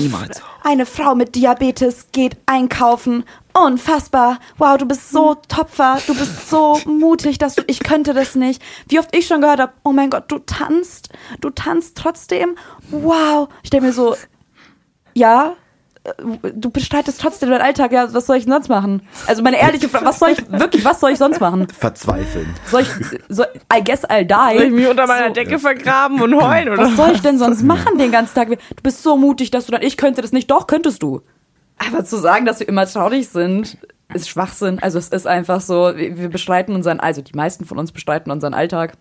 eine Frau mit Diabetes geht einkaufen. Unfassbar. Wow, du bist so Topfer. Du bist so mutig, dass du, ich könnte das nicht. Wie oft ich schon gehört habe, oh mein Gott, du tanzt. Du tanzt trotzdem. Wow. Ich denke mir so, ja, äh, du bestreitest trotzdem deinen Alltag. Ja, was soll ich denn sonst machen? Also meine ehrliche Frage, was soll ich, wirklich, was soll ich sonst machen? Verzweifeln. Soll ich, soll, I guess I'll die. Soll ich mich unter meiner Decke vergraben und heulen oder Was soll ich denn sonst machen den ganzen Tag? Du bist so mutig, dass du dann, ich könnte das nicht. Doch, könntest du. Aber zu sagen, dass wir immer traurig sind, ist Schwachsinn. Also es ist einfach so, wir wir bestreiten unseren, also die meisten von uns bestreiten unseren Alltag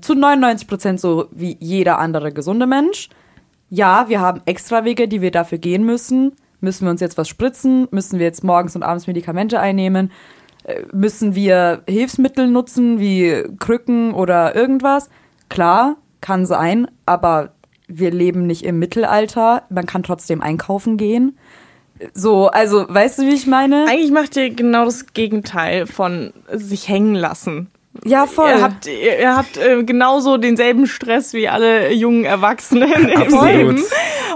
zu 99 Prozent so wie jeder andere gesunde Mensch. Ja, wir haben Extrawege, die wir dafür gehen müssen. Müssen wir uns jetzt was spritzen? Müssen wir jetzt morgens und abends Medikamente einnehmen? Äh, Müssen wir Hilfsmittel nutzen, wie Krücken oder irgendwas? Klar, kann sein, aber wir leben nicht im Mittelalter. Man kann trotzdem einkaufen gehen. So, also, weißt du, wie ich meine? Eigentlich macht ihr genau das Gegenteil von sich hängen lassen. Ja, voll. Ihr habt, ihr, ihr habt äh, genauso denselben Stress wie alle jungen Erwachsenen im Absolut. Leben.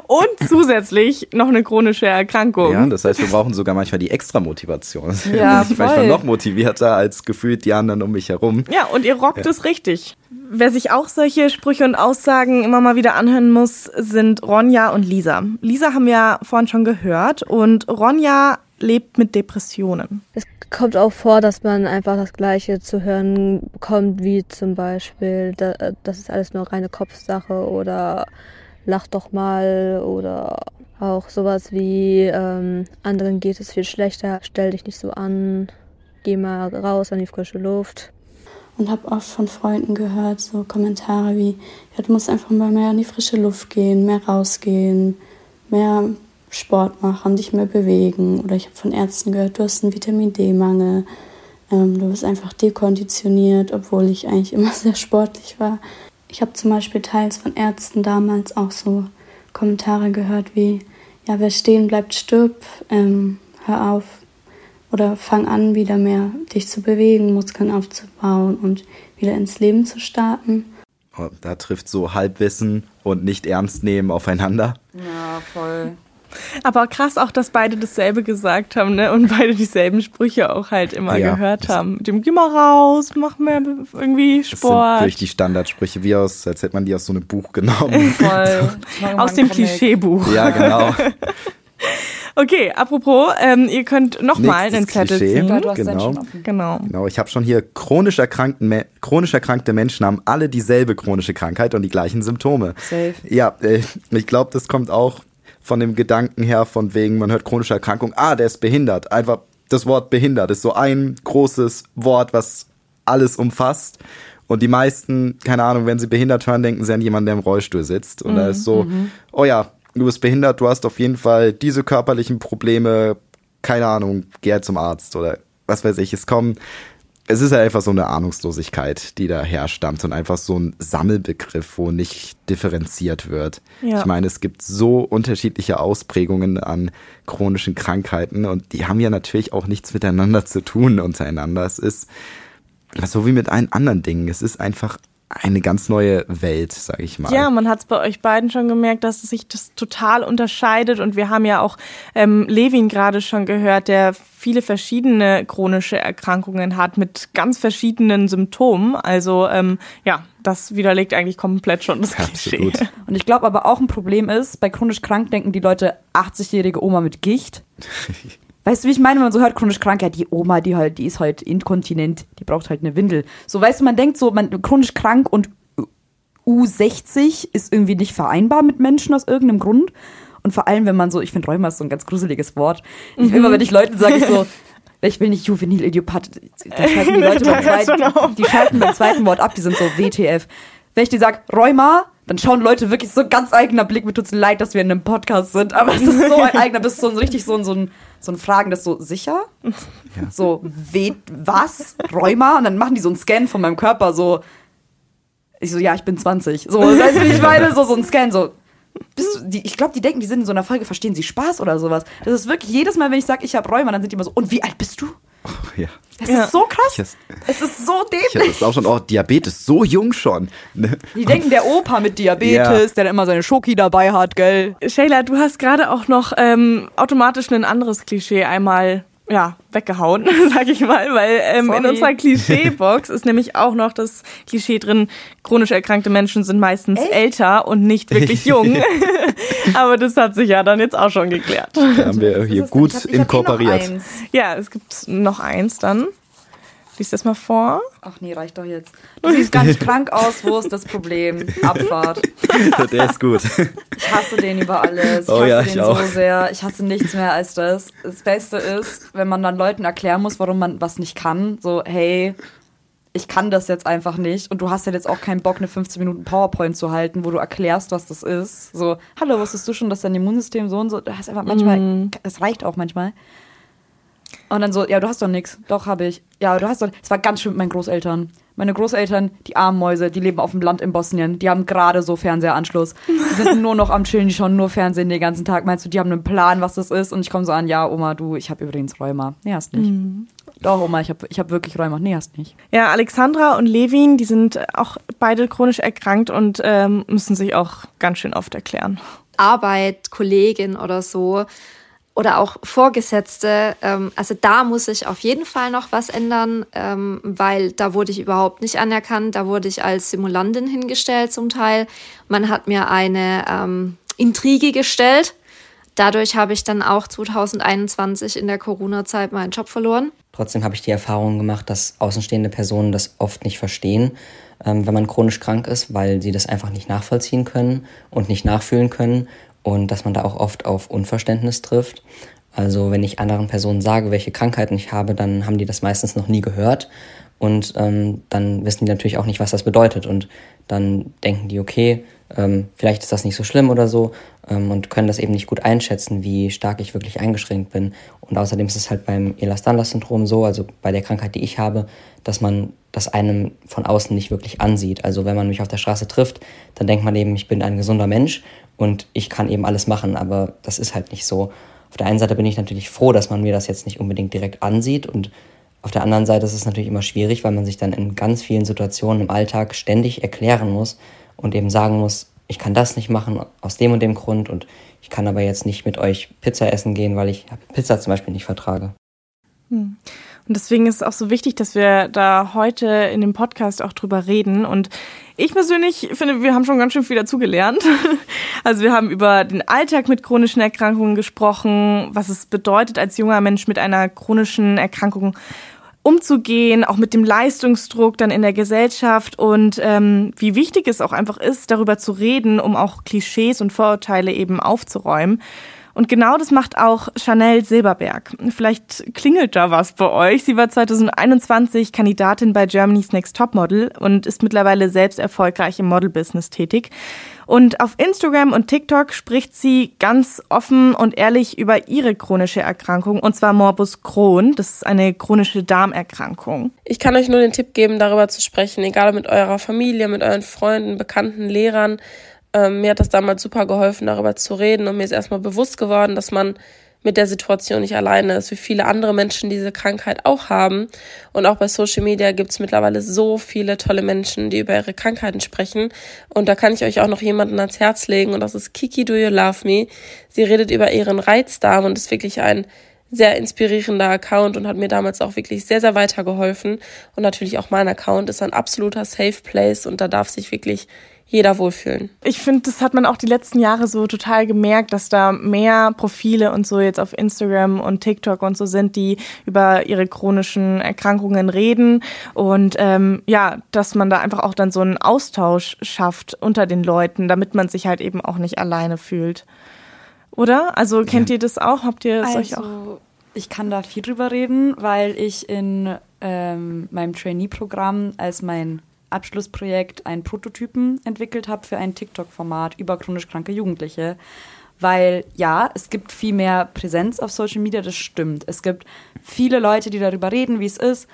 Und zusätzlich noch eine chronische Erkrankung. Ja, das heißt, wir brauchen sogar manchmal die extra Motivation. Ja, ich manchmal voll. noch motivierter als gefühlt die anderen um mich herum. Ja, und ihr rockt es richtig. Wer sich auch solche Sprüche und Aussagen immer mal wieder anhören muss, sind Ronja und Lisa. Lisa haben wir ja vorhin schon gehört und Ronja lebt mit Depressionen. Es kommt auch vor, dass man einfach das Gleiche zu hören bekommt, wie zum Beispiel, da, das ist alles nur reine Kopfsache oder lach doch mal oder auch sowas wie, ähm, anderen geht es viel schlechter, stell dich nicht so an, geh mal raus an die frische Luft. Und habe oft von Freunden gehört, so Kommentare wie, ja, du musst einfach mal mehr in die frische Luft gehen, mehr rausgehen, mehr Sport machen, dich mehr bewegen. Oder ich habe von Ärzten gehört, du hast einen Vitamin D-Mangel, ähm, du bist einfach dekonditioniert, obwohl ich eigentlich immer sehr sportlich war. Ich habe zum Beispiel teils von Ärzten damals auch so Kommentare gehört wie, ja, wer stehen bleibt, stirbt, ähm, hör auf, oder fang an, wieder mehr dich zu bewegen, Muskeln aufzubauen und wieder ins Leben zu starten. Oh, Da trifft so Halbwissen und nicht ernst nehmen aufeinander. Ja, voll. Aber krass auch, dass beide dasselbe gesagt haben, ne? Und beide dieselben Sprüche auch halt immer Ja, gehört haben. Mit dem geh mal raus, mach mehr irgendwie Das sind Sport. durch die Standardsprüche, wie aus, als hätte man die aus so einem Buch genommen. Voll. Aus dem Klischeebuch. ja, genau. Okay, apropos, ähm, ihr könnt nochmal einen Zettel Klischee. ziehen. Ja, du hast deinen Genau. Genau. Genau, ich habe schon hier chronisch, erkrankten, Me- chronisch erkrankte Menschen haben alle dieselbe chronische Krankheit und die gleichen Symptome. Safe. Ja, äh, ich glaube, das kommt auch von dem Gedanken her, von wegen, man hört chronische Erkrankung, ah, der ist behindert. Einfach das Wort behindert ist so ein großes Wort, was alles umfasst. Und die meisten, keine Ahnung, wenn sie behindert hören, denken sie an jemanden, der im Rollstuhl sitzt. Und da ist so, oh ja, du bist behindert, du hast auf jeden Fall diese körperlichen Probleme, keine Ahnung, geh halt zum Arzt oder was weiß ich. Es kommen, es ist ja einfach so eine Ahnungslosigkeit, die da herstammt und einfach so ein Sammelbegriff, wo nicht differenziert wird. Ja. Ich meine, es gibt so unterschiedliche Ausprägungen an chronischen Krankheiten und die haben ja natürlich auch nichts miteinander zu tun untereinander. Es ist so wie mit allen anderen Dingen. Es ist einfach eine ganz neue Welt, sage ich mal. Ja, man hat es bei euch beiden schon gemerkt, dass sich das total unterscheidet. Und wir haben ja auch ähm, Levin gerade schon gehört, der viele verschiedene chronische Erkrankungen hat mit ganz verschiedenen Symptomen. Also ähm, ja, das widerlegt eigentlich komplett schon das Klischee. Absolut. Und ich glaube aber auch ein Problem ist, bei chronisch krank denken die Leute 80-jährige Oma mit Gicht. Weißt du, wie ich meine, wenn man so hört, chronisch krank, ja, die Oma, die halt, die ist halt inkontinent, die braucht halt eine Windel. So, weißt du, man denkt so, man chronisch krank und U60 ist irgendwie nicht vereinbar mit Menschen aus irgendeinem Grund. Und vor allem, wenn man so, ich finde Rheuma ist so ein ganz gruseliges Wort. Ich, immer wenn ich Leuten sage, ich so, ich will nicht juvenil Idiopath, da schalten die Leute beim zweiten, die schalten beim zweiten Wort ab, die sind so WTF. Wenn ich dir sage, Rheuma, dann schauen Leute wirklich so ganz eigener Blick, mir tut's leid, dass wir in einem Podcast sind, aber es ist so ein eigener, bist so ein richtig so ein, so ein, so ein Fragen, das so sicher? So, we, was? Rheuma? Und dann machen die so einen Scan von meinem Körper, so, ich so, ja, ich bin 20. So, weißt du, ich meine? So, so ein Scan, so, bist du, die, ich glaube, die denken, die sind in so einer Folge, verstehen sie Spaß oder sowas. Das ist wirklich jedes Mal, wenn ich sage, ich habe Rheuma, dann sind die immer so, und wie alt bist du? Oh, ja. Das Ja. ist so krass. Ich has- es ist so dämlich. das auch schon, oh, Diabetes, so jung schon. Ne? Die denken, der Opa mit Diabetes, Ja. der dann immer seine Schoki dabei hat, gell? Shayla, du hast gerade auch noch ähm, automatisch ein anderes Klischee einmal ja, weggehauen, sag ich mal, weil ähm, in unserer Klischeebox ist nämlich auch noch das Klischee drin, chronisch erkrankte Menschen sind meistens älter und nicht wirklich jung. Aber das hat sich ja dann jetzt auch schon geklärt. Da haben wir hier gut eh inkorporiert. eins. Ja, es gibt noch eins dann. Lies das mal vor. Ach nee, reicht doch jetzt. Du siehst gar nicht krank aus, wo ist das Problem? Abfahrt. Der ist gut. Ich hasse den über alles. Ich Oh hasse ja, den ich so auch. sehr. Ich hasse nichts mehr als das. Das Beste ist, wenn man dann Leuten erklären muss, warum man was nicht kann. So, hey, ich kann das jetzt einfach nicht. Und du hast ja jetzt auch keinen Bock, eine 15 Minuten PowerPoint zu halten, wo du erklärst, was das ist. So, hallo, wusstest du schon, dass dein Immunsystem so und so. Du hast einfach manchmal, es reicht auch manchmal. Und dann so, ja, du hast doch nichts. Doch, habe ich. Ja, du hast doch. Es war ganz schön mit meinen Großeltern. Meine Großeltern, die armen Mäuse, die leben auf dem Land in Bosnien. Die haben gerade so Fernseheranschluss. Die sind nur noch am Chillen, die schauen nur Fernsehen den ganzen Tag. Meinst du, die haben einen Plan, was das ist? Und ich komme so an, ja, Oma, du, ich habe übrigens Rheuma. Nee, hast nicht. Doch, Oma, ich habe ich hab wirklich Rheuma. Nee, hast nicht. Ja, Alexandra und Levin, die sind auch beide chronisch erkrankt und ähm, müssen sich auch ganz schön oft erklären. Arbeit, Kollegin oder so oder auch Vorgesetzte. Ähm, also da muss ich auf jeden Fall noch was ändern, ähm, weil da wurde ich überhaupt nicht anerkannt. Da wurde ich als Simulantin hingestellt zum Teil. Man hat mir eine ähm, Intrige gestellt. Dadurch habe ich dann auch 2021 in der Corona-Zeit meinen Job verloren. Trotzdem habe ich die Erfahrung gemacht, dass außenstehende Personen das oft nicht verstehen, ähm, wenn man chronisch krank ist, weil sie das einfach nicht nachvollziehen können und nicht nachfühlen können und dass man da auch oft auf Unverständnis trifft. Also wenn ich anderen Personen sage, welche Krankheiten ich habe, dann haben die das meistens noch nie gehört und ähm, dann wissen die natürlich auch nicht, was das bedeutet und dann denken die, okay, ähm, vielleicht ist das nicht so schlimm oder so ähm, und können das eben nicht gut einschätzen, wie stark ich wirklich eingeschränkt bin. Und außerdem ist es halt beim Ehlers-Danlos-Syndrom so, also bei der Krankheit, die ich habe, dass man das einem von außen nicht wirklich ansieht. Also wenn man mich auf der Straße trifft, dann denkt man eben, ich bin ein gesunder Mensch und ich kann eben alles machen, aber das ist halt nicht so. Auf der einen Seite bin ich natürlich froh, dass man mir das jetzt nicht unbedingt direkt ansieht und auf der anderen Seite ist es natürlich immer schwierig, weil man sich dann in ganz vielen Situationen im Alltag ständig erklären muss und eben sagen muss, ich kann das nicht machen aus dem und dem Grund und ich kann aber jetzt nicht mit euch Pizza essen gehen, weil ich Pizza zum Beispiel nicht vertrage. Und deswegen ist es auch so wichtig, dass wir da heute in dem Podcast auch drüber reden. Und ich persönlich finde, wir haben schon ganz schön viel dazugelernt. Also wir haben über den Alltag mit chronischen Erkrankungen gesprochen, was es bedeutet, als junger Mensch mit einer chronischen Erkrankung umzugehen, auch mit dem Leistungsdruck dann in der Gesellschaft und ähm, wie wichtig es auch einfach ist, darüber zu reden, um auch Klischees und Vorurteile eben aufzuräumen. Und genau das macht auch Chanel Silberberg. Vielleicht klingelt da was bei euch. Sie war 2021 Kandidatin bei Germany's Next Topmodel und ist mittlerweile selbst erfolgreich im Model-Business tätig. Und auf Instagram und TikTok spricht sie ganz offen und ehrlich über ihre chronische Erkrankung, und zwar Morbus Crohn. Das ist eine chronische Darmerkrankung. Ich kann euch nur den Tipp geben, darüber zu sprechen, egal mit eurer Familie, mit euren Freunden, Bekannten, Lehrern. Ähm, mir hat das damals super geholfen, darüber zu reden und mir ist erstmal bewusst geworden, dass man mit der Situation nicht alleine ist, wie viele andere Menschen diese Krankheit auch haben. Und auch bei Social Media gibt es mittlerweile so viele tolle Menschen, die über ihre Krankheiten sprechen. Und da kann ich euch auch noch jemanden ans Herz legen und das ist Kiki Do You Love Me. Sie redet über ihren Reizdarm und ist wirklich ein sehr inspirierender Account und hat mir damals auch wirklich sehr, sehr weitergeholfen. Und natürlich auch mein Account ist ein absoluter Safe Place und da darf sich wirklich jeder wohlfühlen. Ich finde, das hat man auch die letzten Jahre so total gemerkt, dass da mehr Profile und so jetzt auf Instagram und TikTok und so sind, die über ihre chronischen Erkrankungen reden und ähm, ja, dass man da einfach auch dann so einen Austausch schafft unter den Leuten, damit man sich halt eben auch nicht alleine fühlt. Oder? Also kennt ihr das auch? Habt ihr es euch auch? Also, ich kann da viel drüber reden, weil ich in ähm, meinem Trainee-Programm als mein Abschlussprojekt einen Prototypen entwickelt habe für ein TikTok-Format über chronisch kranke Jugendliche. Weil ja, es gibt viel mehr Präsenz auf Social Media, das stimmt. Es gibt viele Leute, die darüber reden, wie es ist.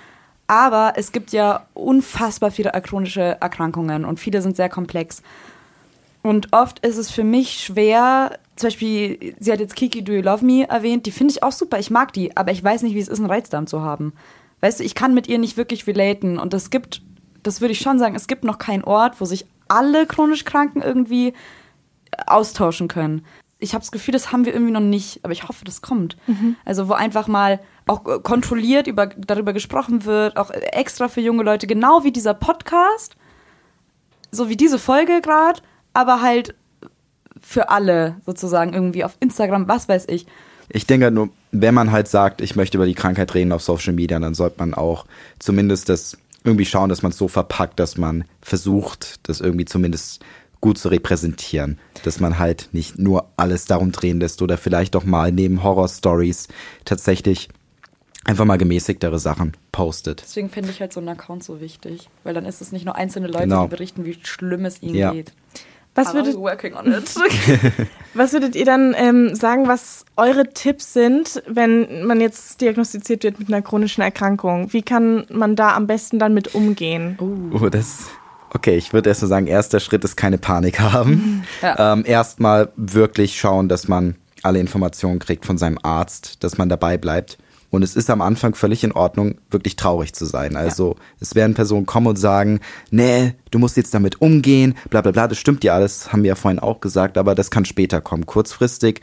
Aber es gibt ja unfassbar viele chronische Erkrankungen und viele sind sehr komplex. Und oft ist es für mich schwer, zum Beispiel, sie hat jetzt Kiki Do You Love Me erwähnt, die finde ich auch super, ich mag die, aber ich weiß nicht, wie es ist, einen Reizdarm zu haben. Weißt du, ich kann mit ihr nicht wirklich relaten und es gibt, das würde ich schon sagen, es gibt noch keinen Ort, wo sich alle chronisch Kranken irgendwie austauschen können. Ich habe das Gefühl, das haben wir irgendwie noch nicht, aber ich hoffe, das kommt. Mhm. Also wo einfach mal auch äh, kontrolliert über, darüber gesprochen wird, auch extra für junge Leute, genau wie dieser Podcast, so wie diese Folge gerade, aber halt für alle sozusagen irgendwie auf Instagram, was weiß ich. Ich denke nur, wenn man halt sagt, ich möchte über die Krankheit reden auf Social Media, dann sollte man auch zumindest das irgendwie schauen, dass man es so verpackt, dass man versucht, das irgendwie zumindest gut zu repräsentieren. Dass man halt nicht nur alles darum drehen lässt oder vielleicht auch mal neben Horror-Stories tatsächlich einfach mal gemäßigtere Sachen postet. Deswegen finde ich halt so einen Account so wichtig, weil dann ist es nicht nur einzelne Leute, genau. die berichten, wie schlimm es ihnen ja. geht. Was würdet, was würdet ihr dann ähm, sagen, was eure Tipps sind, wenn man jetzt diagnostiziert wird mit einer chronischen Erkrankung? Wie kann man da am besten dann mit umgehen? Uh. Oh, das. Okay, ich würde erst mal sagen, erster Schritt ist keine Panik haben. Ja. Ähm, Erstmal wirklich schauen, dass man alle Informationen kriegt von seinem Arzt, dass man dabei bleibt. Und es ist am Anfang völlig in Ordnung, wirklich traurig zu sein. Also ja. es werden Personen kommen und sagen, nee, du musst jetzt damit umgehen, bla bla bla, das stimmt ja alles, haben wir ja vorhin auch gesagt, aber das kann später kommen. Kurzfristig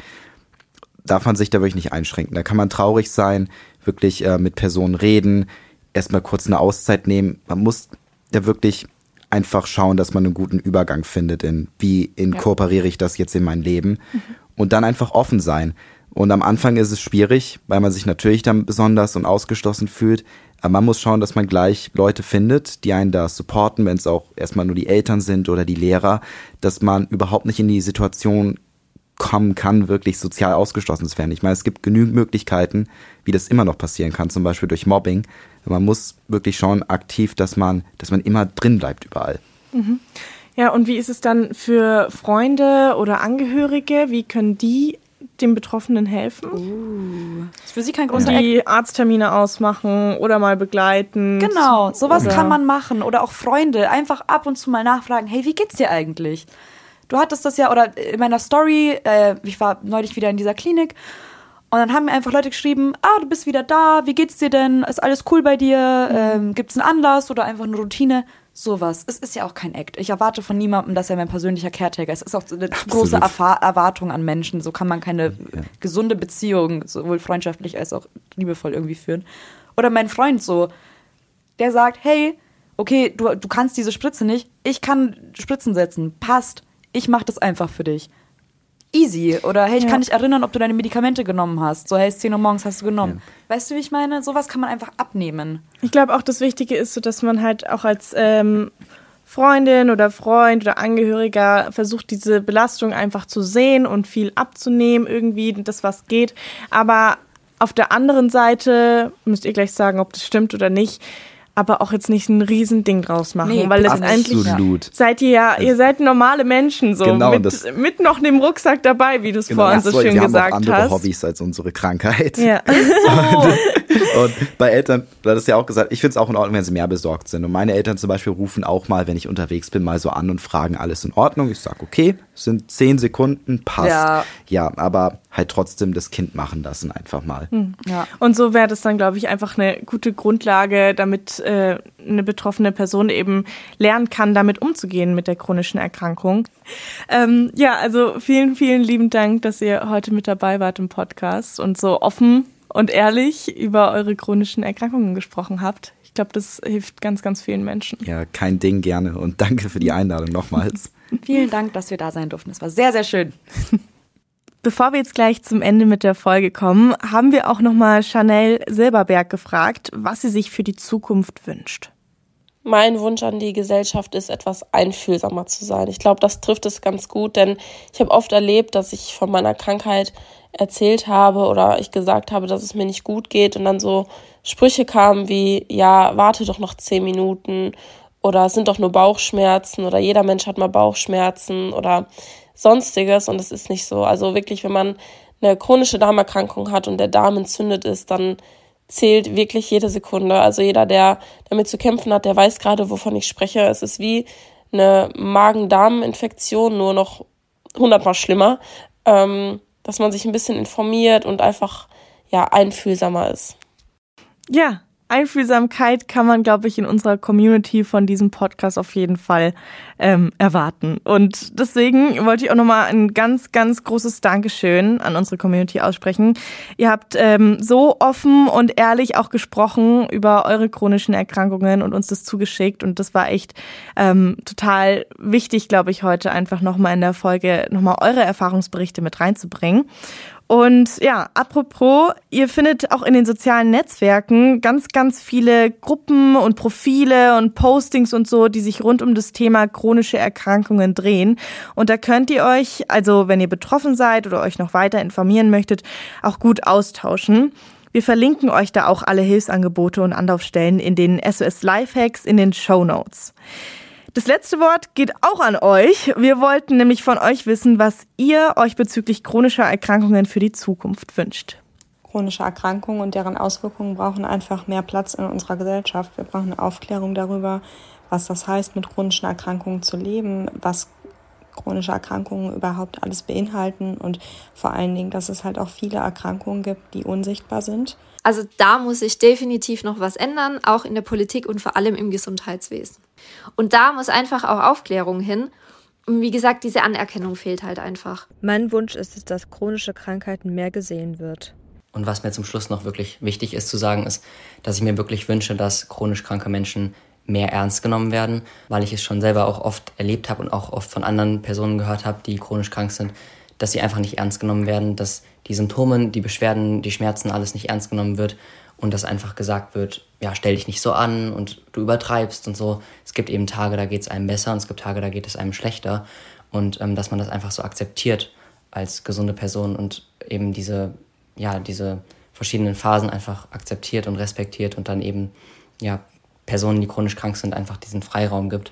darf man sich da wirklich nicht einschränken. Da kann man traurig sein, wirklich äh, mit Personen reden, erstmal kurz eine Auszeit nehmen. Man muss da wirklich einfach schauen, dass man einen guten Übergang findet in wie inkorporiere ich das jetzt in mein Leben mhm. und dann einfach offen sein. Und am Anfang ist es schwierig, weil man sich natürlich dann besonders und ausgeschlossen fühlt. Aber man muss schauen, dass man gleich Leute findet, die einen da supporten, wenn es auch erstmal nur die Eltern sind oder die Lehrer, dass man überhaupt nicht in die Situation kommen kann, wirklich sozial ausgeschlossen zu werden. Ich meine, es gibt genügend Möglichkeiten, wie das immer noch passieren kann, zum Beispiel durch Mobbing. Man muss wirklich schauen, aktiv, dass man, dass man immer drin bleibt überall. Mhm. Ja, und wie ist es dann für Freunde oder Angehörige? Wie können die dem Betroffenen helfen. Uh. ist für sie kein großer Die Eck. Arzttermine ausmachen oder mal begleiten. Genau, sowas oder kann man machen. Oder auch Freunde einfach ab und zu mal nachfragen, hey, wie geht's dir eigentlich? Du hattest das ja, oder in meiner Story, äh, ich war neulich wieder in dieser Klinik und dann haben mir einfach Leute geschrieben, ah, du bist wieder da, wie geht's dir denn? Ist alles cool bei dir? Ähm, Gibt es einen Anlass oder einfach eine Routine? Sowas. Es ist ja auch kein Act. Ich erwarte von niemandem, dass er mein persönlicher Caretaker ist. Es ist auch eine Absolut. große Erwartung an Menschen. So kann man keine ja. gesunde Beziehung, sowohl freundschaftlich als auch liebevoll irgendwie führen. Oder mein Freund so, der sagt, hey, okay, du, du kannst diese Spritze nicht, ich kann Spritzen setzen, passt. Ich mach das einfach für dich easy. Oder hey, ich ja. kann dich erinnern, ob du deine Medikamente genommen hast. So, hey, es 10 Uhr morgens hast du genommen. Ja. Weißt du, wie ich meine? Sowas kann man einfach abnehmen. Ich glaube auch, das Wichtige ist so, dass man halt auch als ähm, Freundin oder Freund oder Angehöriger versucht, diese Belastung einfach zu sehen und viel abzunehmen, irgendwie, das was geht. Aber auf der anderen Seite, müsst ihr gleich sagen, ob das stimmt oder nicht, aber auch jetzt nicht ein Riesending draus machen, nee, weil letztendlich absolut. seid ihr ja, ihr seid normale Menschen so genau, mit, das, mit noch dem Rucksack dabei, wie du es genau, vorhin so schön wir gesagt haben auch andere hast. Hobbys als unsere Krankheit. Ja. Ist so. Und bei Eltern, du hattest ja auch gesagt, ich finde es auch in Ordnung, wenn sie mehr besorgt sind. Und meine Eltern zum Beispiel rufen auch mal, wenn ich unterwegs bin, mal so an und fragen, alles in Ordnung. Ich sage, okay, sind zehn Sekunden, passt. Ja, ja aber halt trotzdem das Kind machen lassen, einfach mal. Hm. Ja. Und so wäre das dann, glaube ich, einfach eine gute Grundlage, damit äh, eine betroffene Person eben lernen kann, damit umzugehen mit der chronischen Erkrankung. Ähm, ja, also vielen, vielen lieben Dank, dass ihr heute mit dabei wart im Podcast und so offen und ehrlich über eure chronischen Erkrankungen gesprochen habt. Ich glaube, das hilft ganz, ganz vielen Menschen. Ja, kein Ding, gerne. Und danke für die Einladung nochmals. Vielen Dank, dass wir da sein durften. Es war sehr, sehr schön. Bevor wir jetzt gleich zum Ende mit der Folge kommen, haben wir auch nochmal Chanel Silberberg gefragt, was sie sich für die Zukunft wünscht. Mein Wunsch an die Gesellschaft ist, etwas einfühlsamer zu sein. Ich glaube, das trifft es ganz gut, denn ich habe oft erlebt, dass ich von meiner Krankheit erzählt habe oder ich gesagt habe, dass es mir nicht gut geht und dann so Sprüche kamen wie, ja, warte doch noch zehn Minuten oder es sind doch nur Bauchschmerzen oder jeder Mensch hat mal Bauchschmerzen oder sonstiges und es ist nicht so. Also wirklich, wenn man eine chronische Darmerkrankung hat und der Darm entzündet ist, dann zählt wirklich jede Sekunde. Also jeder, der damit zu kämpfen hat, der weiß gerade, wovon ich spreche. Es ist wie eine Magen-Darm-Infektion, nur noch hundertmal schlimmer, ähm, dass man sich ein bisschen informiert und einfach ja einfühlsamer ist. Ja, Einfühlsamkeit kann man, glaube ich, in unserer Community von diesem Podcast auf jeden Fall ähm, erwarten. Und deswegen wollte ich auch nochmal ein ganz, ganz großes Dankeschön an unsere Community aussprechen. Ihr habt ähm, so offen und ehrlich auch gesprochen über eure chronischen Erkrankungen und uns das zugeschickt. Und das war echt ähm, total wichtig, glaube ich, heute einfach nochmal in der Folge nochmal eure Erfahrungsberichte mit reinzubringen. Und ja, apropos, ihr findet auch in den sozialen Netzwerken ganz, ganz viele Gruppen und Profile und Postings und so, die sich rund um das Thema chronische Erkrankungen drehen. Und da könnt ihr euch, also wenn ihr betroffen seid oder euch noch weiter informieren möchtet, auch gut austauschen. Wir verlinken euch da auch alle Hilfsangebote und Anlaufstellen in den SOS Lifehacks in den Show Notes. Das letzte Wort geht auch an euch. Wir wollten nämlich von euch wissen, was ihr euch bezüglich chronischer Erkrankungen für die Zukunft wünscht. Chronische Erkrankungen und deren Auswirkungen brauchen einfach mehr Platz in unserer Gesellschaft. Wir brauchen Aufklärung darüber, was das heißt, mit chronischen Erkrankungen zu leben, was chronische Erkrankungen überhaupt alles beinhalten und vor allen Dingen, dass es halt auch viele Erkrankungen gibt, die unsichtbar sind. Also da muss sich definitiv noch was ändern, auch in der Politik und vor allem im Gesundheitswesen. Und da muss einfach auch Aufklärung hin. Und wie gesagt, diese Anerkennung fehlt halt einfach. Mein Wunsch ist es, dass chronische Krankheiten mehr gesehen wird. Und was mir zum Schluss noch wirklich wichtig ist zu sagen, ist, dass ich mir wirklich wünsche, dass chronisch kranke Menschen mehr ernst genommen werden, weil ich es schon selber auch oft erlebt habe und auch oft von anderen Personen gehört habe, die chronisch krank sind, dass sie einfach nicht ernst genommen werden, dass die Symptome, die Beschwerden, die Schmerzen, alles nicht ernst genommen wird und dass einfach gesagt wird, ja, stell dich nicht so an und du übertreibst und so. Es gibt eben Tage, da geht es einem besser und es gibt Tage, da geht es einem schlechter. Und ähm, dass man das einfach so akzeptiert als gesunde Person und eben diese, ja, diese verschiedenen Phasen einfach akzeptiert und respektiert und dann eben, ja, Personen, die chronisch krank sind, einfach diesen Freiraum gibt,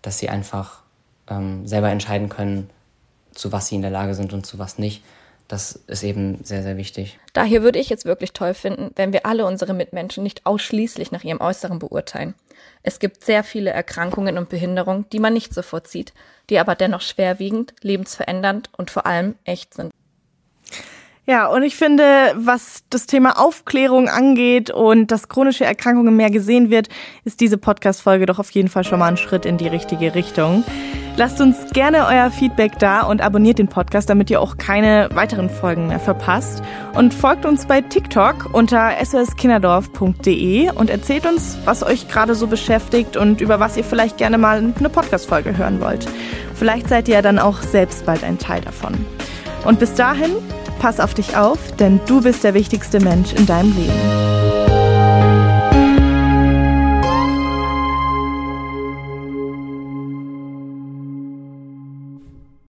dass sie einfach ähm, selber entscheiden können, zu was sie in der Lage sind und zu was nicht. Das ist eben sehr, sehr wichtig. Daher würde ich es wirklich toll finden, wenn wir alle unsere Mitmenschen nicht ausschließlich nach ihrem Äußeren beurteilen. Es gibt sehr viele Erkrankungen und Behinderungen, die man nicht sofort sieht, die aber dennoch schwerwiegend, lebensverändernd und vor allem echt sind. Ja, und ich finde, was das Thema Aufklärung angeht und dass chronische Erkrankungen mehr gesehen wird, ist diese Podcast-Folge doch auf jeden Fall schon mal ein Schritt in die richtige Richtung. Lasst uns gerne euer Feedback da und abonniert den Podcast, damit ihr auch keine weiteren Folgen mehr verpasst. Und folgt uns bei TikTok unter soskinderdorf.de und erzählt uns, was euch gerade so beschäftigt und über was ihr vielleicht gerne mal eine Podcast-Folge hören wollt. Vielleicht seid ihr ja dann auch selbst bald ein Teil davon. Und bis dahin, pass auf dich auf, denn du bist der wichtigste Mensch in deinem Leben.